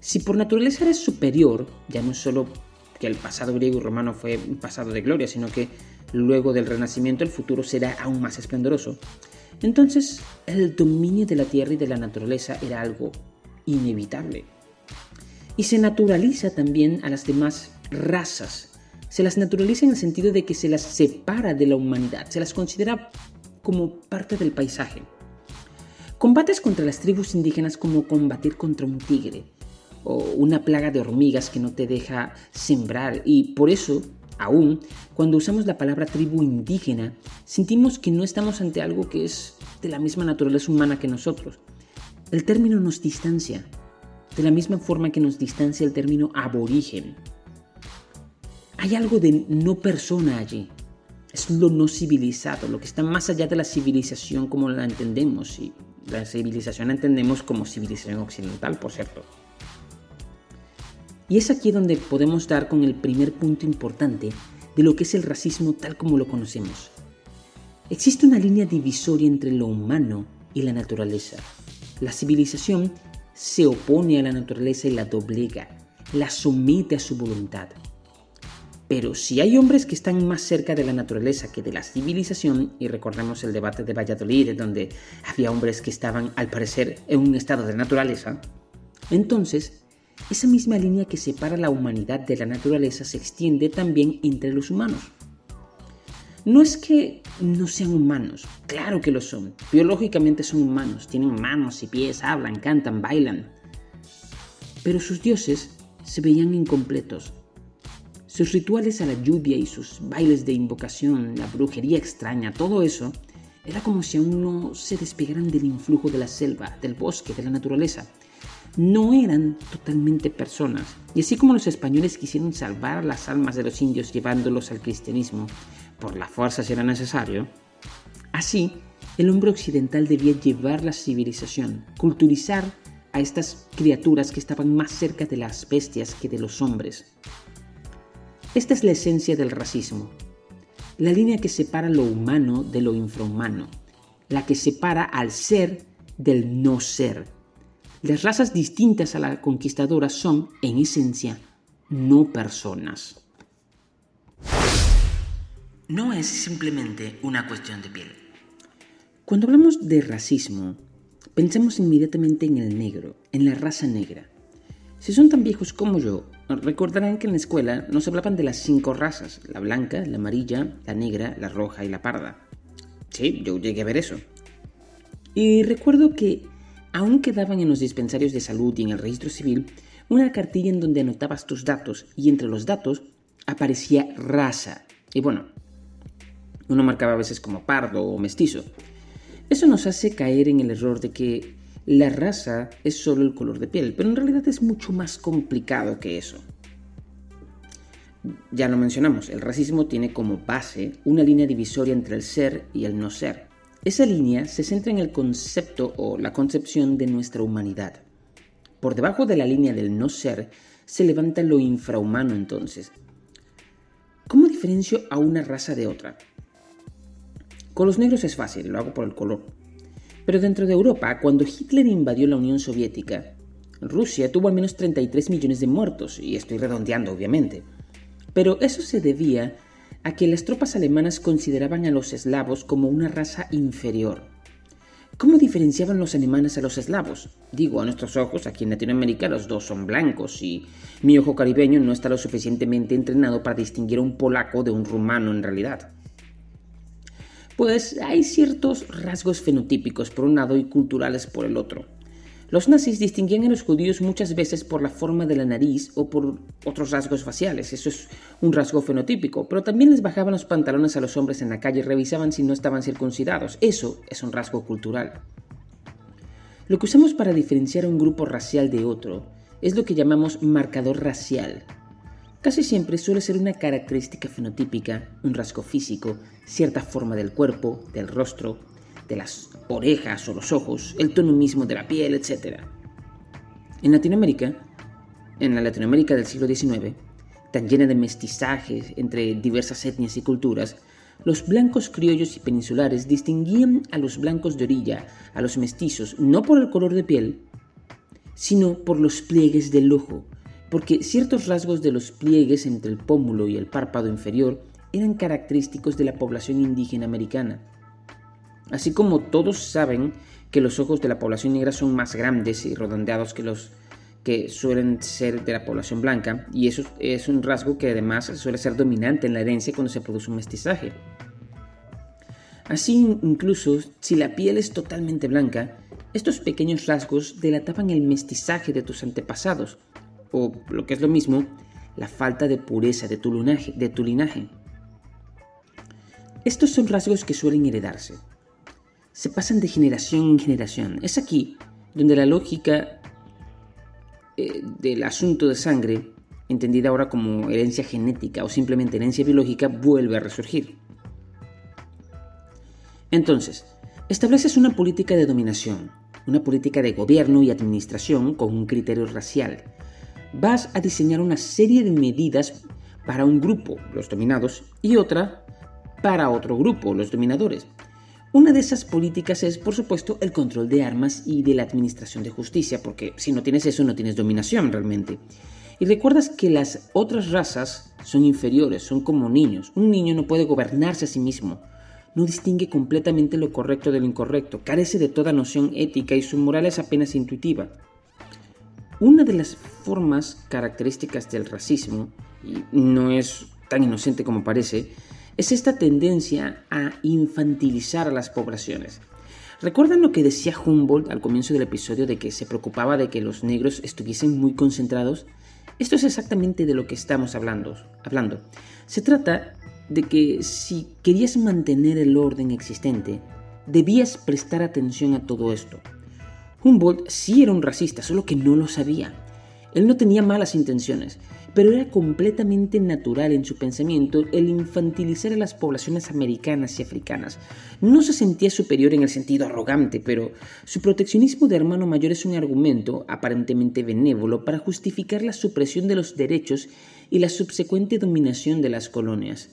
si por naturaleza eres superior, ya no solo que el pasado griego y romano fue un pasado de gloria, sino que luego del renacimiento el futuro será aún más esplendoroso, entonces el dominio de la tierra y de la naturaleza era algo inevitable. Y se naturaliza también a las demás razas. Se las naturaliza en el sentido de que se las separa de la humanidad, se las considera como parte del paisaje. Combates contra las tribus indígenas como combatir contra un tigre o una plaga de hormigas que no te deja sembrar y por eso, aún, cuando usamos la palabra tribu indígena, sentimos que no estamos ante algo que es de la misma naturaleza humana que nosotros. El término nos distancia, de la misma forma que nos distancia el término aborigen. Hay algo de no persona allí. Es lo no civilizado, lo que está más allá de la civilización como la entendemos. Y la civilización la entendemos como civilización occidental, por cierto. Y es aquí donde podemos dar con el primer punto importante de lo que es el racismo tal como lo conocemos. Existe una línea divisoria entre lo humano y la naturaleza. La civilización se opone a la naturaleza y la doblega, la somete a su voluntad. Pero si hay hombres que están más cerca de la naturaleza que de la civilización, y recordemos el debate de Valladolid, donde había hombres que estaban, al parecer, en un estado de naturaleza, entonces esa misma línea que separa la humanidad de la naturaleza se extiende también entre los humanos. No es que no sean humanos, claro que lo son, biológicamente son humanos, tienen manos y pies, hablan, cantan, bailan, pero sus dioses se veían incompletos, sus rituales a la lluvia y sus bailes de invocación, la brujería extraña, todo eso, era como si aún no se despegaran del influjo de la selva, del bosque, de la naturaleza. No eran totalmente personas. Y así como los españoles quisieron salvar las almas de los indios llevándolos al cristianismo, por la fuerza si era necesario, así el hombre occidental debía llevar la civilización, culturizar a estas criaturas que estaban más cerca de las bestias que de los hombres. Esta es la esencia del racismo, la línea que separa lo humano de lo infrahumano, la que separa al ser del no ser. Las razas distintas a la conquistadora son, en esencia, no personas. No es simplemente una cuestión de piel. Cuando hablamos de racismo, pensamos inmediatamente en el negro, en la raza negra. Si son tan viejos como yo, Recordarán que en la escuela nos hablaban de las cinco razas, la blanca, la amarilla, la negra, la roja y la parda. Sí, yo llegué a ver eso. Y recuerdo que aún quedaban en los dispensarios de salud y en el registro civil una cartilla en donde anotabas tus datos y entre los datos aparecía raza. Y bueno, uno marcaba a veces como pardo o mestizo. Eso nos hace caer en el error de que la raza es solo el color de piel, pero en realidad es mucho más complicado que eso. Ya lo mencionamos, el racismo tiene como base una línea divisoria entre el ser y el no ser. Esa línea se centra en el concepto o la concepción de nuestra humanidad. Por debajo de la línea del no ser se levanta lo infrahumano entonces. ¿Cómo diferencio a una raza de otra? Con los negros es fácil, lo hago por el color. Pero dentro de Europa, cuando Hitler invadió la Unión Soviética, Rusia tuvo al menos 33 millones de muertos, y estoy redondeando obviamente. Pero eso se debía a que las tropas alemanas consideraban a los eslavos como una raza inferior. ¿Cómo diferenciaban los alemanes a los eslavos? Digo, a nuestros ojos, aquí en Latinoamérica los dos son blancos y mi ojo caribeño no está lo suficientemente entrenado para distinguir a un polaco de un rumano en realidad. Pues hay ciertos rasgos fenotípicos por un lado y culturales por el otro. Los nazis distinguían a los judíos muchas veces por la forma de la nariz o por otros rasgos faciales, eso es un rasgo fenotípico, pero también les bajaban los pantalones a los hombres en la calle y revisaban si no estaban circuncidados, eso es un rasgo cultural. Lo que usamos para diferenciar un grupo racial de otro es lo que llamamos marcador racial. Casi siempre suele ser una característica fenotípica, un rasgo físico, cierta forma del cuerpo, del rostro, de las orejas o los ojos, el tono mismo de la piel, etc. En Latinoamérica, en la Latinoamérica del siglo XIX, tan llena de mestizajes entre diversas etnias y culturas, los blancos criollos y peninsulares distinguían a los blancos de orilla, a los mestizos, no por el color de piel, sino por los pliegues del ojo, porque ciertos rasgos de los pliegues entre el pómulo y el párpado inferior eran característicos de la población indígena americana. Así como todos saben que los ojos de la población negra son más grandes y redondeados que los que suelen ser de la población blanca, y eso es un rasgo que además suele ser dominante en la herencia cuando se produce un mestizaje. Así, incluso si la piel es totalmente blanca, estos pequeños rasgos delataban el mestizaje de tus antepasados, o lo que es lo mismo, la falta de pureza de tu, linaje. Estos son rasgos que suelen heredarse, se pasan de generación en generación. Es aquí donde la lógica eh, del asunto de sangre, entendida ahora como herencia genética o simplemente herencia biológica, vuelve a resurgir. Entonces, estableces una política de dominación, una política de gobierno y administración con un criterio racial. Vas a diseñar una serie de medidas para un grupo, los dominados, y otra para otro grupo, los dominadores. Una de esas políticas es, por supuesto, el control de armas y de la administración de justicia, porque si no tienes eso no tienes dominación realmente. Y recuerdas que las otras razas son inferiores, son como niños. Un niño no puede gobernarse a sí mismo, no distingue completamente lo correcto de lo incorrecto, carece de toda noción ética y su moral es apenas intuitiva. Una de las formas características del racismo, y no es tan inocente como parece, es esta tendencia a infantilizar a las poblaciones. ¿Recuerdan lo que decía Humboldt al comienzo del episodio de que se preocupaba de que los negros estuviesen muy concentrados? Esto es exactamente de lo que estamos hablando. hablando. Se trata de que si querías mantener el orden existente, debías prestar atención a todo esto. Humboldt sí era un racista, solo que no lo sabía. Él no tenía malas intenciones, pero era completamente natural en su pensamiento el infantilizar a las poblaciones americanas y africanas. No se sentía superior en el sentido arrogante, pero su proteccionismo de hermano mayor es un argumento aparentemente benévolo para justificar la supresión de los derechos y la subsecuente dominación de las colonias.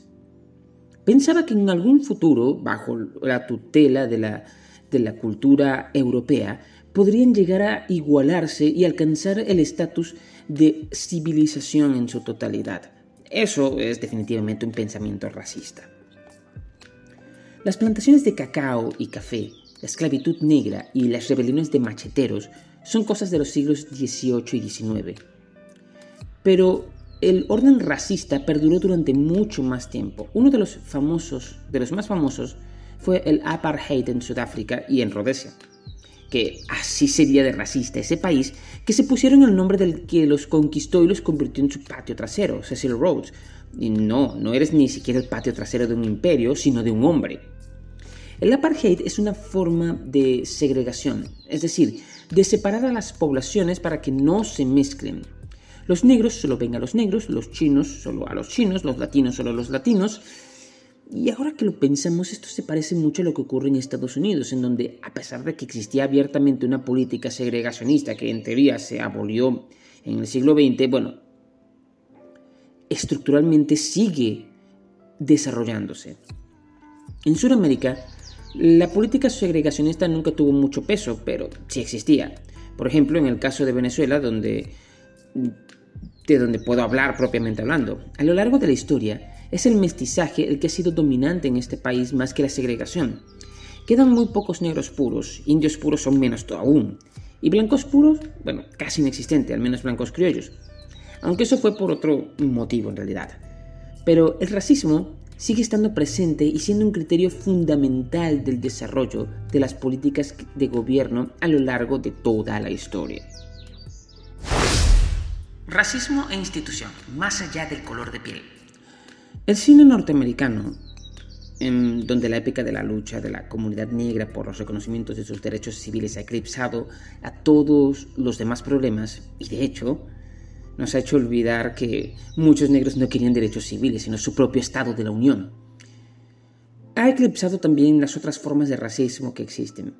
Pensaba que en algún futuro, bajo la tutela de la, de la cultura europea, podrían llegar a igualarse y alcanzar el estatus de civilización en su totalidad. Eso es definitivamente un pensamiento racista. Las plantaciones de cacao y café, la esclavitud negra y las rebeliones de macheteros son cosas de los siglos XVIII y XIX. Pero el orden racista perduró durante mucho más tiempo. Uno de los famosos, de los más famosos, fue el apartheid en Sudáfrica y en Rhodesia que así sería de racista ese país, que se pusieron el nombre del que los conquistó y los convirtió en su patio trasero, Cecil Rhodes. Y no, no eres ni siquiera el patio trasero de un imperio, sino de un hombre. El apartheid es una forma de segregación, es decir, de separar a las poblaciones para que no se mezclen. Los negros solo ven a los negros, los chinos solo a los chinos, los latinos solo a los latinos, y ahora que lo pensamos, esto se parece mucho a lo que ocurre en Estados Unidos, en donde, a pesar de que existía abiertamente una política segregacionista que en teoría se abolió en el siglo XX, bueno, estructuralmente sigue desarrollándose. En Sudamérica, la política segregacionista nunca tuvo mucho peso, pero sí existía. Por ejemplo, en el caso de Venezuela, donde, de donde puedo hablar propiamente hablando. A lo largo de la historia, es el mestizaje el que ha sido dominante en este país más que la segregación. Quedan muy pocos negros puros, indios puros son menos aún, y blancos puros, bueno, casi inexistente, al menos blancos criollos. Aunque eso fue por otro motivo en realidad. Pero el racismo sigue estando presente y siendo un criterio fundamental del desarrollo de las políticas de gobierno a lo largo de toda la historia. Racismo e institución, más allá del color de piel. El cine norteamericano, en donde la épica de la lucha de la comunidad negra por los reconocimientos de sus derechos civiles ha eclipsado a todos los demás problemas, y de hecho, nos ha hecho olvidar que muchos negros no querían derechos civiles, sino su propio Estado de la Unión. Ha eclipsado también las otras formas de racismo que existen.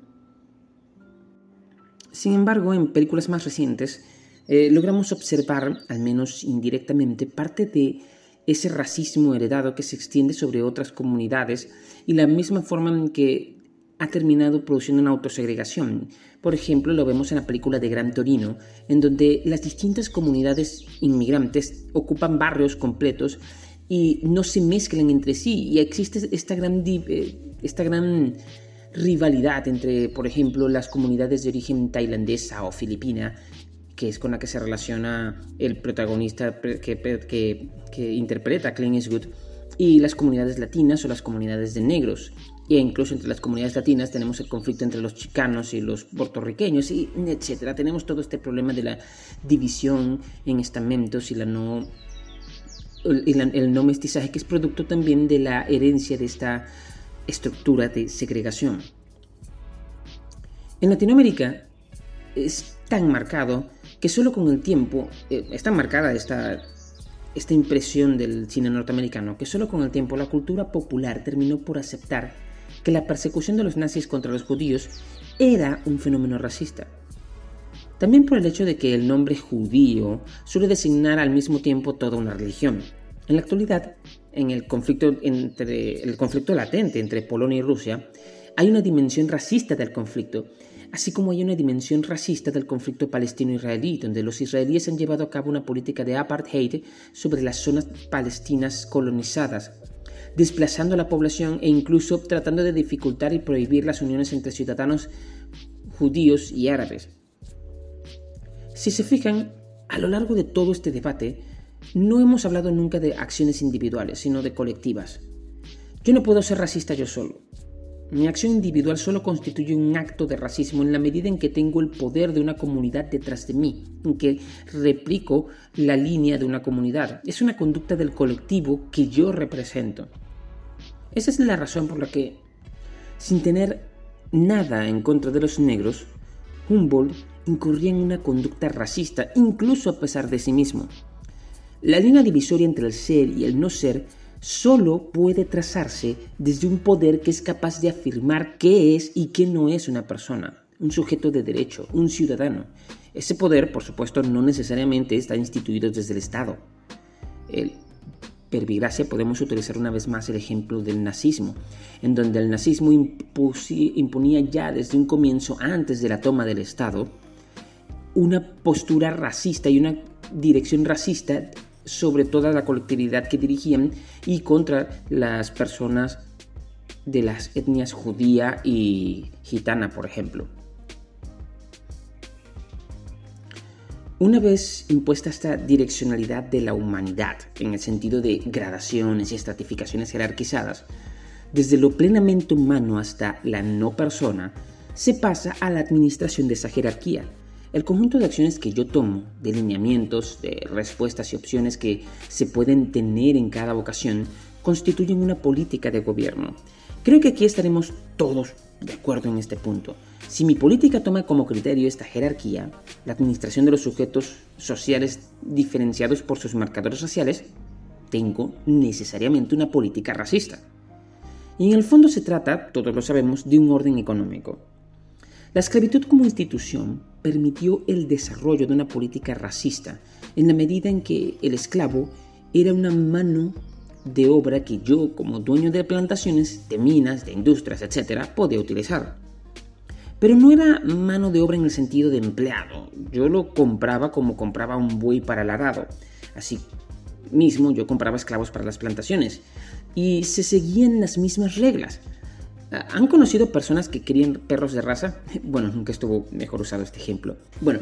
Sin embargo, en películas más recientes, eh, logramos observar, al menos indirectamente, parte de ese racismo heredado que se extiende sobre otras comunidades y la misma forma en que ha terminado produciendo una autosegregación. Por ejemplo, lo vemos en la película de Gran Torino, en donde las distintas comunidades inmigrantes ocupan barrios completos y no se mezclan entre sí y existe esta gran, eh, rivalidad entre, por ejemplo, las comunidades de origen tailandesa o filipina que es con la que se relaciona el protagonista que, interpreta Clint Eastwood, y las comunidades latinas o las comunidades de negros. E incluso entre las comunidades latinas tenemos el conflicto entre los chicanos y los puertorriqueños, y etcétera. Tenemos todo este problema de la división en estamentos y la no el no mestizaje, que es producto también de la herencia de esta estructura de segregación. En Latinoamérica es tan marcado que solo con el tiempo, eh, está marcada esta, esta impresión del cine norteamericano, que solo con el tiempo la cultura popular terminó por aceptar que la persecución de los nazis contra los judíos era un fenómeno racista. También por el hecho de que el nombre judío suele designar al mismo tiempo toda una religión. En la actualidad, en el conflicto, entre, el conflicto latente entre Polonia y Rusia, hay una dimensión racista del conflicto así como hay una dimensión racista del conflicto palestino-israelí, donde los israelíes han llevado a cabo una política de apartheid sobre las zonas palestinas colonizadas, desplazando a la población e incluso tratando de dificultar y prohibir las uniones entre ciudadanos judíos y árabes. Si se fijan, a lo largo de todo este debate, no hemos hablado nunca de acciones individuales, sino de colectivas. Yo no puedo ser racista yo solo. Mi acción individual solo constituye un acto de racismo en la medida en que tengo el poder de una comunidad detrás de mí, en que replico la línea de una comunidad. Es una conducta del colectivo que yo represento. Esa es la razón por la que, sin tener nada en contra de los negros, Humboldt incurría en una conducta racista, incluso a pesar de sí mismo. La línea divisoria entre el ser y el no ser solo puede trazarse desde un poder que es capaz de afirmar qué es y qué no es una persona, un sujeto de derecho, un ciudadano. Ese poder, por supuesto, no necesariamente está instituido desde el Estado. El pervigracia podemos utilizar una vez más el ejemplo del nazismo, en donde el nazismo imponía ya desde un comienzo, antes de la toma del Estado, una postura racista y una dirección racista sobre toda la colectividad que dirigían y contra las personas de las etnias judía y gitana, por ejemplo. Una vez impuesta esta direccionalidad de la humanidad, en el sentido de gradaciones y estratificaciones jerarquizadas, desde lo plenamente humano hasta la no persona, se pasa a la administración de esa jerarquía, el conjunto de acciones que yo tomo, de lineamientos, de respuestas y opciones que se pueden tener en cada vocación, constituyen una política de gobierno. Creo que aquí estaremos todos de acuerdo en este punto. Si mi política toma como criterio esta jerarquía, la administración de los sujetos sociales diferenciados por sus marcadores raciales, tengo necesariamente una política racista. Y en el fondo se trata, todos lo sabemos, de un orden económico. La esclavitud como institución permitió el desarrollo de una política racista en la medida en que el esclavo era una mano de obra que yo, como dueño de plantaciones, de minas, de industrias, etc., podía utilizar. Pero no era mano de obra en el sentido de empleado. Yo lo compraba como compraba un buey para el arado. Así mismo yo compraba esclavos para las plantaciones. Y se seguían las mismas reglas. ¿Han conocido personas que crían perros de raza? Bueno, nunca estuvo mejor usado este ejemplo. Bueno,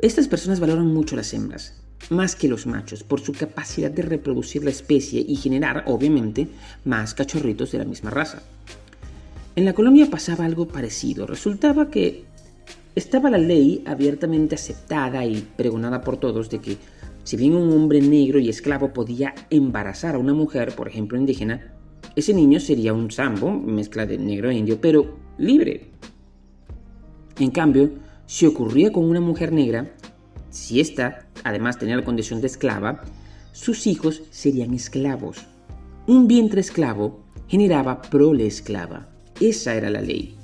estas personas valoran mucho las hembras. más que los machos por su capacidad de reproducir la especie y generar, obviamente, más cachorritos de la misma raza. En la colonia pasaba algo parecido. Resultaba que estaba la ley abiertamente aceptada y pregonada por todos de que si bien un hombre negro y esclavo podía embarazar a una mujer, por ejemplo indígena, ese niño sería un sambo, mezcla de negro e indio, pero libre. En cambio, si ocurría con una mujer negra, si ésta además tenía la condición de esclava, sus hijos serían esclavos. Un vientre esclavo generaba prole esclava. Esa era la ley.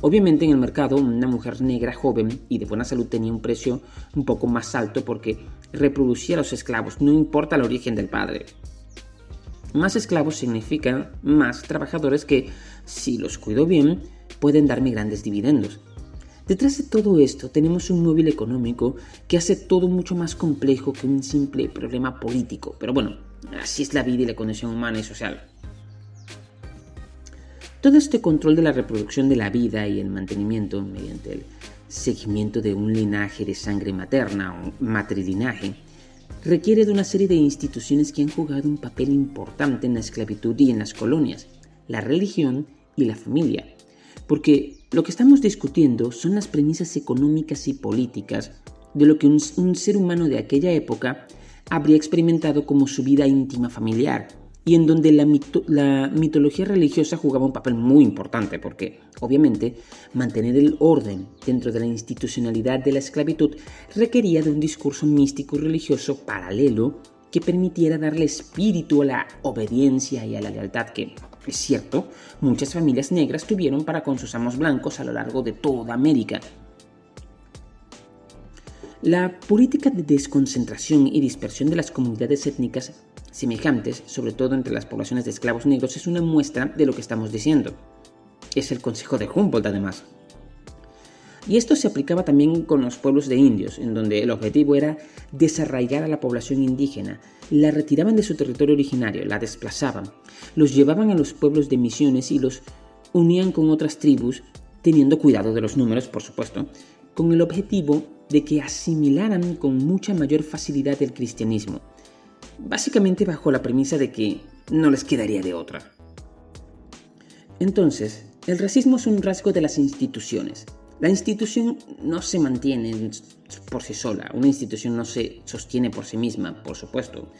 Obviamente en el mercado una mujer negra joven y de buena salud tenía un precio un poco más alto porque reproducía a los esclavos, no importa el origen del padre. Más esclavos significan más trabajadores que, si los cuido bien, pueden darme grandes dividendos. Detrás de todo esto tenemos un móvil económico que hace todo mucho más complejo que un simple problema político. Pero bueno, así es la vida y la condición humana y social. Todo este control de la reproducción de la vida y el mantenimiento mediante el seguimiento de un linaje de sangre materna o matrilinaje requiere de una serie de instituciones que han jugado un papel importante en la esclavitud y en las colonias, la religión y la familia. Porque lo que estamos discutiendo son las premisas económicas y políticas de lo que un, ser humano de aquella época habría experimentado como su vida íntima familiar, y en donde la, la, mitología religiosa jugaba un papel muy importante, porque obviamente mantener el orden dentro de la institucionalidad de la esclavitud requería de un discurso místico y religioso paralelo que permitiera darle espíritu a la obediencia y a la lealtad que, es cierto, muchas familias negras tuvieron para con sus amos blancos a lo largo de toda América. La política de desconcentración y dispersión de las comunidades étnicas semejantes, sobre todo entre las poblaciones de esclavos negros, es una muestra de lo que estamos diciendo. Es el consejo de Humboldt, además. Y esto se aplicaba también con los pueblos de indios, en donde el objetivo era desarraigar a la población indígena. La retiraban de su territorio originario, la desplazaban, los llevaban a los pueblos de misiones y los unían con otras tribus, teniendo cuidado de los números, por supuesto, con el objetivo de que asimilaran con mucha mayor facilidad el cristianismo, básicamente bajo la premisa de que no les quedaría de otra. Entonces, el racismo es un rasgo de las instituciones, la institución no se mantiene por sí sola, una institución no se sostiene por sí misma, por supuesto.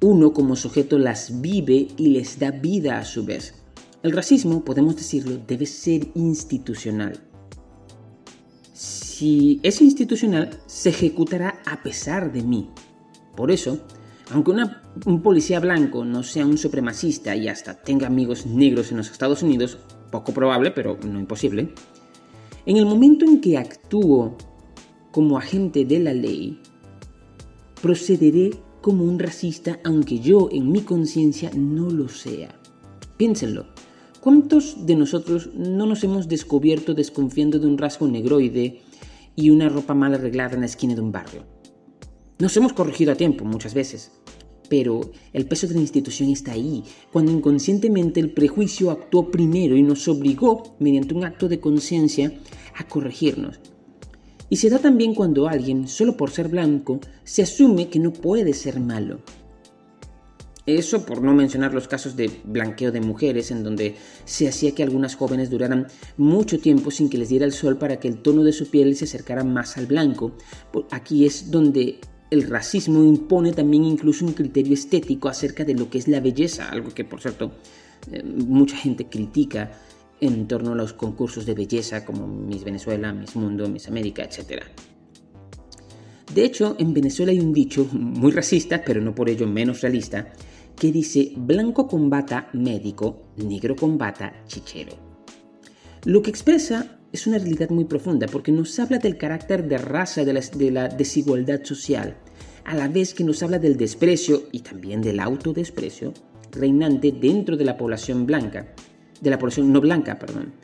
Uno como sujeto las vive y les da vida a su vez. El racismo, podemos decirlo, debe ser institucional. Si es institucional, se ejecutará a pesar de mí. Por eso, aunque un policía blanco no sea un supremacista y hasta tenga amigos negros en los Estados Unidos, poco probable, pero no imposible, en el momento en que actúo como agente de la ley, procederé como un racista aunque yo en mi conciencia no lo sea. Piénsenlo. ¿Cuántos de nosotros no nos hemos descubierto desconfiando de un rasgo negroide y una ropa mal arreglada en la esquina de un barrio? Nos hemos corregido a tiempo muchas veces, pero el peso de la institución está ahí, cuando inconscientemente el prejuicio actuó primero y nos obligó, mediante un acto de conciencia, a corregirnos. Y se da también cuando alguien, solo por ser blanco, se asume que no puede ser malo. Eso por no mencionar los casos de blanqueo de mujeres, en donde se hacía que algunas jóvenes duraran mucho tiempo sin que les diera el sol para que el tono de su piel se acercara más al blanco. Aquí es donde el racismo impone también incluso un criterio estético acerca de lo que es la belleza, algo que por cierto eh, mucha gente critica en torno a los concursos de belleza como Miss Venezuela, Miss Mundo, Miss América, etc. De hecho, en Venezuela hay un dicho muy racista, pero no por ello menos realista, que dice blanco combata médico, negro combata chichero. Lo que expresa es una realidad muy profunda porque nos habla del carácter de raza de la, desigualdad social, a la vez que nos habla del desprecio y también del autodesprecio reinante dentro de la población blanca, de la población no blanca, perdón,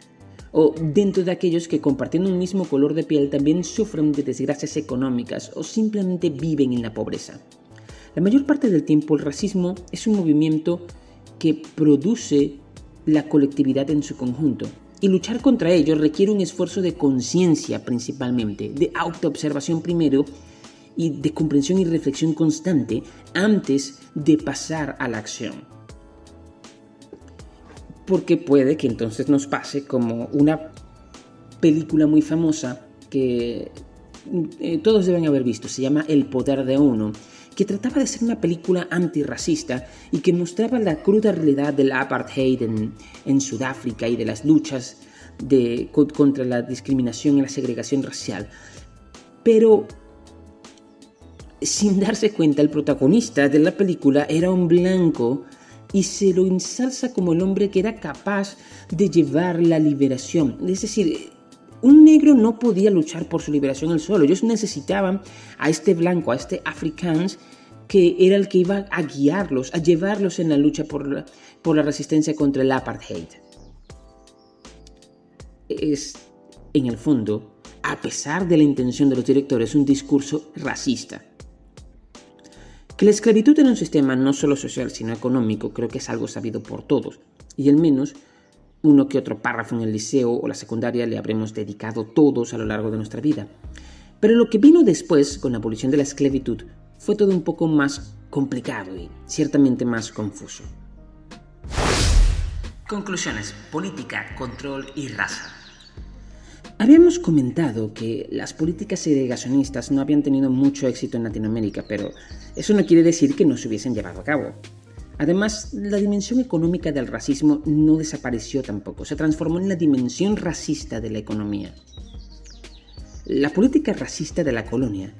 o dentro de aquellos que compartiendo un mismo color de piel también sufren de desgracias económicas o simplemente viven en la pobreza. La mayor parte del tiempo el racismo es un movimiento que produce la colectividad en su conjunto, y luchar contra ello requiere un esfuerzo de conciencia principalmente, de autoobservación primero y de comprensión y reflexión constante antes de pasar a la acción. Porque puede que entonces nos pase como una película muy famosa que eh, todos deben haber visto, se llama El poder de uno, que trataba de ser una película antirracista y que mostraba la cruda realidad del apartheid en, Sudáfrica y de las luchas contra la discriminación y la segregación racial. Pero sin darse cuenta, el protagonista de la película era un blanco y se lo ensalza como el hombre que era capaz de llevar la liberación. Es decir, un negro no podía luchar por su liberación él solo. Ellos necesitaban a este blanco, a este africans, que era el que iba a guiarlos, a llevarlos en la lucha por la, por la resistencia contra el apartheid. Es, en el fondo, a pesar de la intención de los directores, un discurso racista. Que la esclavitud era un sistema no solo social, sino económico, creo que es algo sabido por todos, y al menos uno que otro párrafo en el liceo o la secundaria le habremos dedicado todos a lo largo de nuestra vida. Pero lo que vino después, con la abolición de la esclavitud, fue todo un poco más complicado y ciertamente más confuso. Conclusiones. Política, control y raza. Habíamos comentado que las políticas segregacionistas no habían tenido mucho éxito en Latinoamérica, pero eso no quiere decir que no se hubiesen llevado a cabo. Además, la dimensión económica del racismo no desapareció tampoco, se transformó en la dimensión racista de la economía. La política racista de la colonia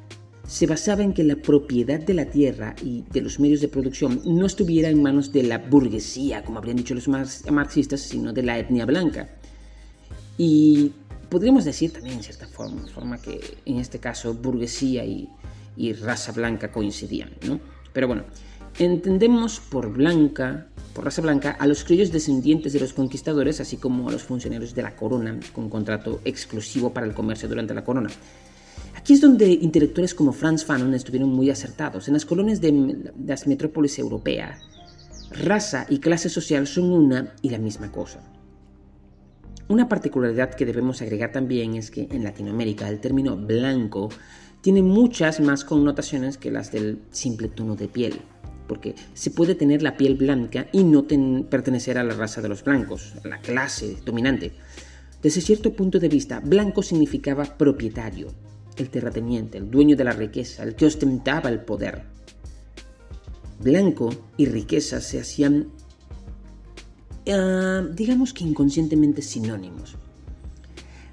se basaba en que la propiedad de la tierra y de los medios de producción no estuviera en manos de la burguesía, como habrían dicho los marxistas, sino de la etnia blanca. Y podríamos decir también en cierta forma, forma que en este caso burguesía y, y raza blanca coincidían, ¿no? Pero bueno, Entendemos por blanca, por raza blanca, a los criollos descendientes de los conquistadores, así como a los funcionarios de la corona, con contrato exclusivo para el comercio durante la corona. Aquí es donde intelectuales como Franz Fanon estuvieron muy acertados. En las colonias de las metrópolis europeas, raza y clase social son una y la misma cosa. Una particularidad que debemos agregar también es que en Latinoamérica el término blanco tiene muchas más connotaciones que las del simple tono de piel porque se puede tener la piel blanca y no pertenecer a la raza de los blancos, a la clase dominante. Desde cierto punto de vista, blanco significaba propietario, el terrateniente, el dueño de la riqueza, el que ostentaba el poder. Blanco y riqueza se hacían, ah, digamos que inconscientemente sinónimos.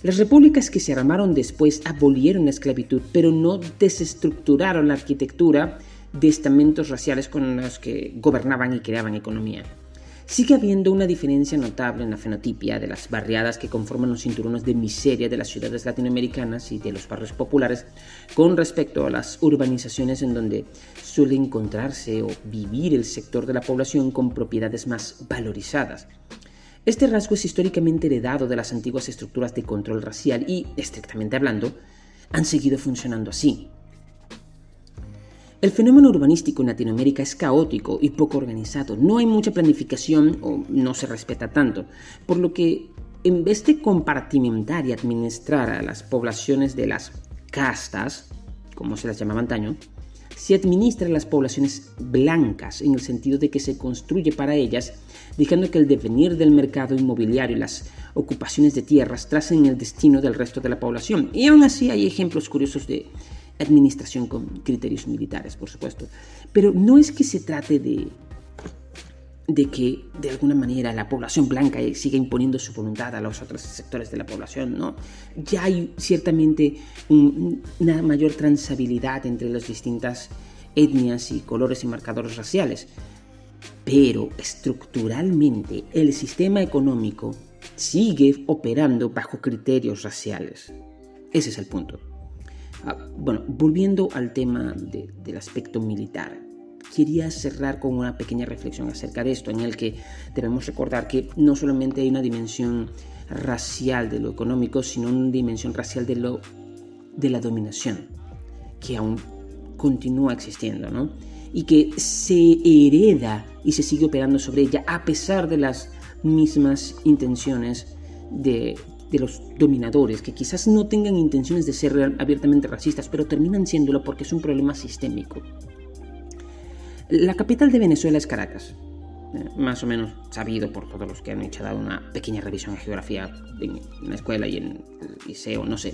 Las repúblicas que se armaron después abolieron la esclavitud, pero no desestructuraron la arquitectura de estamentos raciales con los que gobernaban y creaban economía. Sigue habiendo una diferencia notable en la fenotipia de las barriadas que conforman los cinturones de miseria de las ciudades latinoamericanas y de los barrios populares con respecto a las urbanizaciones en donde suele encontrarse o vivir el sector de la población con propiedades más valorizadas. Este rasgo es históricamente heredado de las antiguas estructuras de control racial y, estrictamente hablando, han seguido funcionando así. El fenómeno urbanístico en Latinoamérica es caótico y poco organizado. No hay mucha planificación o no se respeta tanto, por lo que en vez de compartimentar y administrar a las poblaciones de las castas, como se las llamaba antaño, se administra a las poblaciones blancas en el sentido de que se construye para ellas, dejando que el devenir del mercado inmobiliario y las ocupaciones de tierras tracen el destino del resto de la población. Y aún así hay ejemplos curiosos de administración con criterios militares, por supuesto. Pero no es que se trate de, de que de alguna manera la población blanca siga imponiendo su voluntad a los otros sectores de la población, ¿no? Ya hay ciertamente una mayor transabilidad entre las distintas etnias y colores y marcadores raciales. Pero estructuralmente el sistema económico sigue operando bajo criterios raciales. Ese es el punto. Ah, bueno, volviendo al tema del aspecto militar, quería cerrar con una pequeña reflexión acerca de esto, en el que debemos recordar que no solamente hay una dimensión racial de lo económico, sino una dimensión racial de, lo, de la dominación, que aún continúa existiendo, ¿no? Y que se hereda y se sigue operando sobre ella a pesar de las mismas intenciones de de los dominadores, que quizás no tengan intenciones de ser abiertamente racistas, pero terminan siéndolo porque es un problema sistémico. La capital de Venezuela es Caracas, eh, más o menos sabido por todos los que han hecho una pequeña revisión de geografía en la escuela y en el liceo, no sé.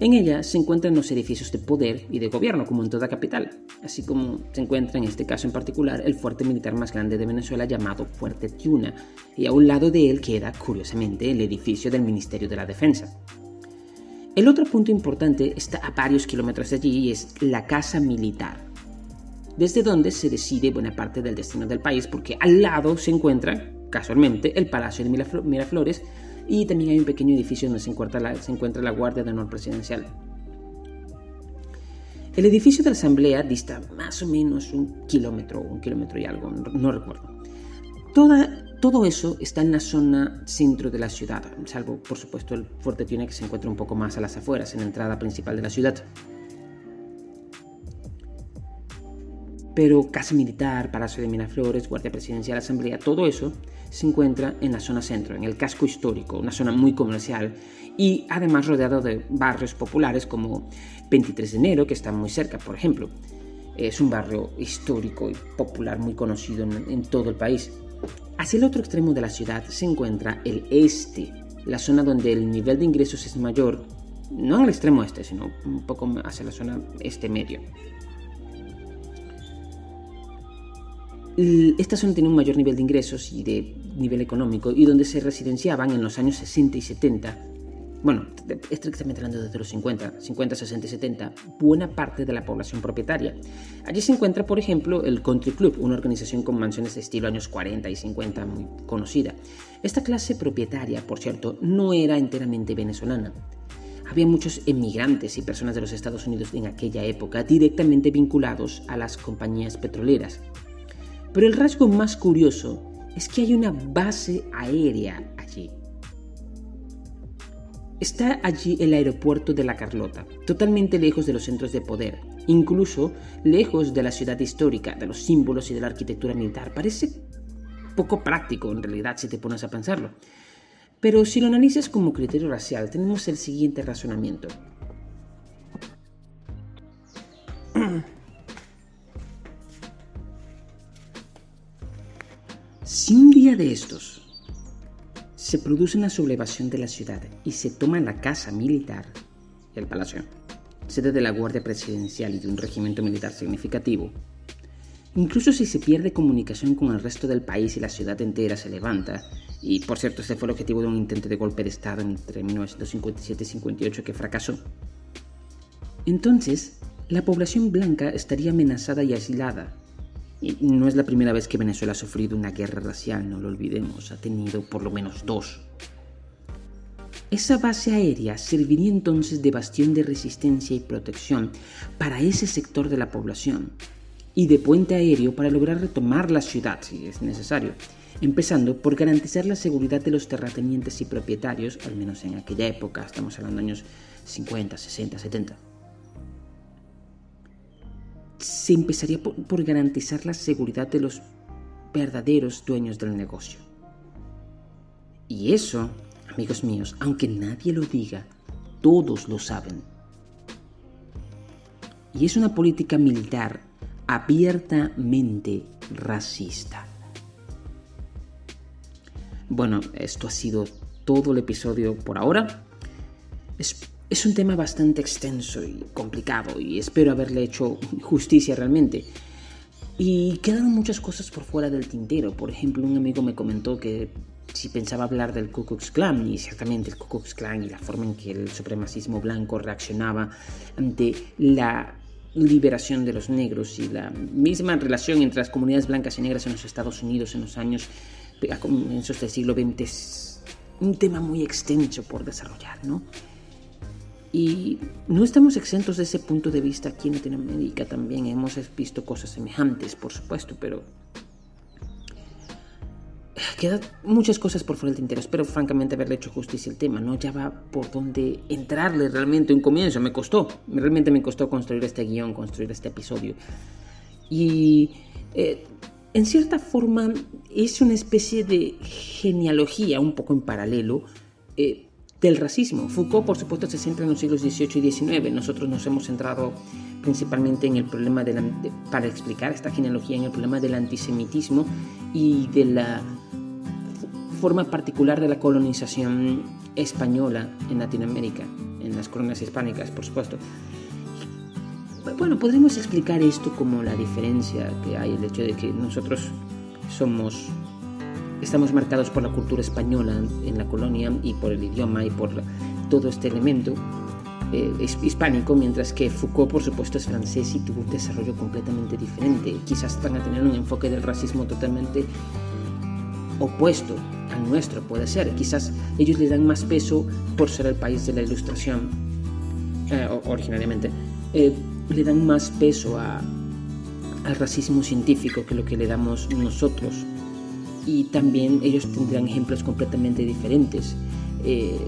En ella se encuentran los edificios de poder y de gobierno, como en toda capital, así como se encuentra en este caso en particular el fuerte militar más grande de Venezuela llamado Fuerte Tiuna, y a un lado de él queda, curiosamente, el edificio del Ministerio de la Defensa. El otro punto importante está a varios kilómetros de allí y es la Casa Militar, desde donde se decide buena parte del destino del país, porque al lado se encuentra, casualmente, el Palacio de Miraflores, y también hay un pequeño edificio donde se encuentra la, se encuentra la Guardia de Honor Presidencial. El edificio de la Asamblea dista más o menos un kilómetro, un kilómetro y algo, no, recuerdo. Toda, todo eso está en la zona centro de la ciudad, salvo por supuesto el Fuerte Tiene que se encuentra un poco más a las afueras, en la entrada principal de la ciudad. Pero Casa Militar, Palacio de Miraflores, Guardia Presidencial, Asamblea, todo eso se encuentra en la zona centro, en el casco histórico, una zona muy comercial y además rodeado de barrios populares como 23 de enero, que está muy cerca, por ejemplo. Es un barrio histórico y popular muy conocido en, todo el país. Hacia el otro extremo de la ciudad se encuentra el este, la zona donde el nivel de ingresos es mayor, no al extremo este, sino un poco hacia la zona este medio. Esta zona tiene un mayor nivel de ingresos y de nivel económico y donde se residenciaban en los años 60 y 70, bueno, estrictamente hablando desde los 50, 50, 60 y 70, buena parte de la población propietaria. Allí se encuentra, por ejemplo, el Country Club, una organización con mansiones de estilo años 40 y 50 muy conocida. Esta clase propietaria, por cierto, no era enteramente venezolana. Había muchos emigrantes y personas de los Estados Unidos en aquella época directamente vinculados a las compañías petroleras. Pero el rasgo más curioso es que hay una base aérea allí. Está allí el aeropuerto de La Carlota, totalmente lejos de los centros de poder, incluso lejos de la ciudad histórica, de los símbolos y de la arquitectura militar. Parece poco práctico en realidad si te pones a pensarlo. Pero si lo analizas como criterio racial, tenemos el siguiente razonamiento. Si un día de estos se produce una sublevación de la ciudad y se toma la casa militar, el palacio, sede de la Guardia Presidencial y de un regimiento militar significativo, incluso si se pierde comunicación con el resto del país y la ciudad entera se levanta, y por cierto este fue el objetivo de un intento de golpe de Estado entre 1957 y 58 que fracasó, entonces la población blanca estaría amenazada y aislada no es la primera vez que Venezuela ha sufrido una guerra racial, no lo olvidemos, ha tenido por lo menos dos. Esa base aérea serviría entonces de bastión de resistencia y protección para ese sector de la población y de puente aéreo para lograr retomar la ciudad si es necesario, empezando por garantizar la seguridad de los terratenientes y propietarios, al menos en aquella época, estamos hablando de años 50, 60, 70 se empezaría por, garantizar la seguridad de los verdaderos dueños del negocio. Y eso, amigos míos, aunque nadie lo diga, todos lo saben. Y es una política militar abiertamente racista. Bueno, esto ha sido todo el episodio por ahora. Es un tema bastante extenso y complicado y espero haberle hecho justicia realmente. Y quedan muchas cosas por fuera del tintero. Por ejemplo, un amigo me comentó que si pensaba hablar del Ku Klux Klan, y ciertamente el Ku Klux Klan y la forma en que el supremacismo blanco reaccionaba ante la liberación de los negros y la misma relación entre las comunidades blancas y negras en los Estados Unidos en los años a comienzos del siglo XX es un tema muy extenso por desarrollar, ¿no? Y no estamos exentos de ese punto de vista aquí en Latinoamérica también. Hemos visto cosas semejantes, por supuesto, pero quedan muchas cosas por fuera del tintero. Espero francamente haberle hecho justicia al tema. No ya va por dónde entrarle realmente un comienzo. Me costó, realmente me costó construir este guion, construir este episodio. Y eh, en cierta forma es una especie de genealogía un poco en paralelo. Eh, del racismo. Foucault, por supuesto, se centra en los siglos XVIII y XIX. Nosotros nos hemos centrado principalmente en el problema de para explicar esta genealogía, en el problema del antisemitismo y de la forma particular de la colonización española en Latinoamérica, en las colonias hispánicas, por supuesto. Bueno, podríamos explicar esto como la diferencia que hay, el hecho de que nosotros somos, estamos marcados por la cultura española en la colonia y por el idioma y por todo este elemento eh, hispánico, mientras que Foucault, por supuesto, es francés y tuvo un desarrollo completamente diferente. Quizás van a tener un enfoque del racismo totalmente opuesto al nuestro, puede ser. Quizás ellos le dan más peso por ser el país de la ilustración, eh, originariamente. Eh, le dan más peso a, al racismo científico que lo que le damos nosotros. Y también ellos tendrán ejemplos completamente diferentes. Eh,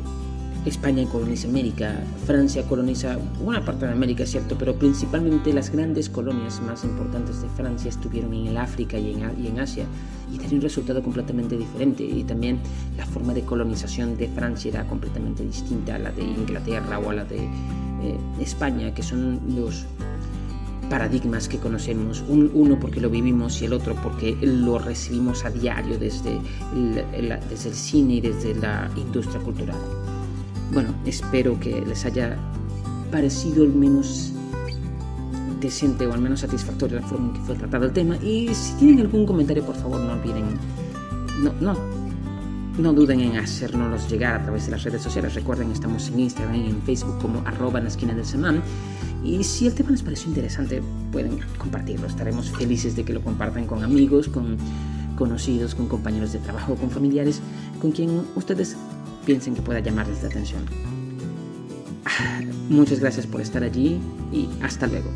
España coloniza América, Francia coloniza buena parte de América, es cierto, pero principalmente las grandes colonias más importantes de Francia estuvieron en el África y en, y en Asia y tenían un resultado completamente diferente. Y también la forma de colonización de Francia era completamente distinta a la de Inglaterra o a la de eh, España, que son los paradigmas que conocemos, uno porque lo vivimos y el otro porque lo recibimos a diario desde desde el cine y desde la industria cultural. Bueno, espero que les haya parecido al menos decente o al menos satisfactoria la forma en que fue tratado el tema y si tienen algún comentario por favor no olviden no, no no duden en hacérnoslos llegar a través de las redes sociales. Recuerden, estamos en Instagram y en Facebook como arroba en la esquina del semán. Y si el tema les pareció interesante, pueden compartirlo. Estaremos felices de que lo compartan con amigos, con conocidos, con compañeros de trabajo, con familiares, con quien ustedes piensen que pueda llamarles la atención. Ah, muchas gracias por estar allí y hasta luego.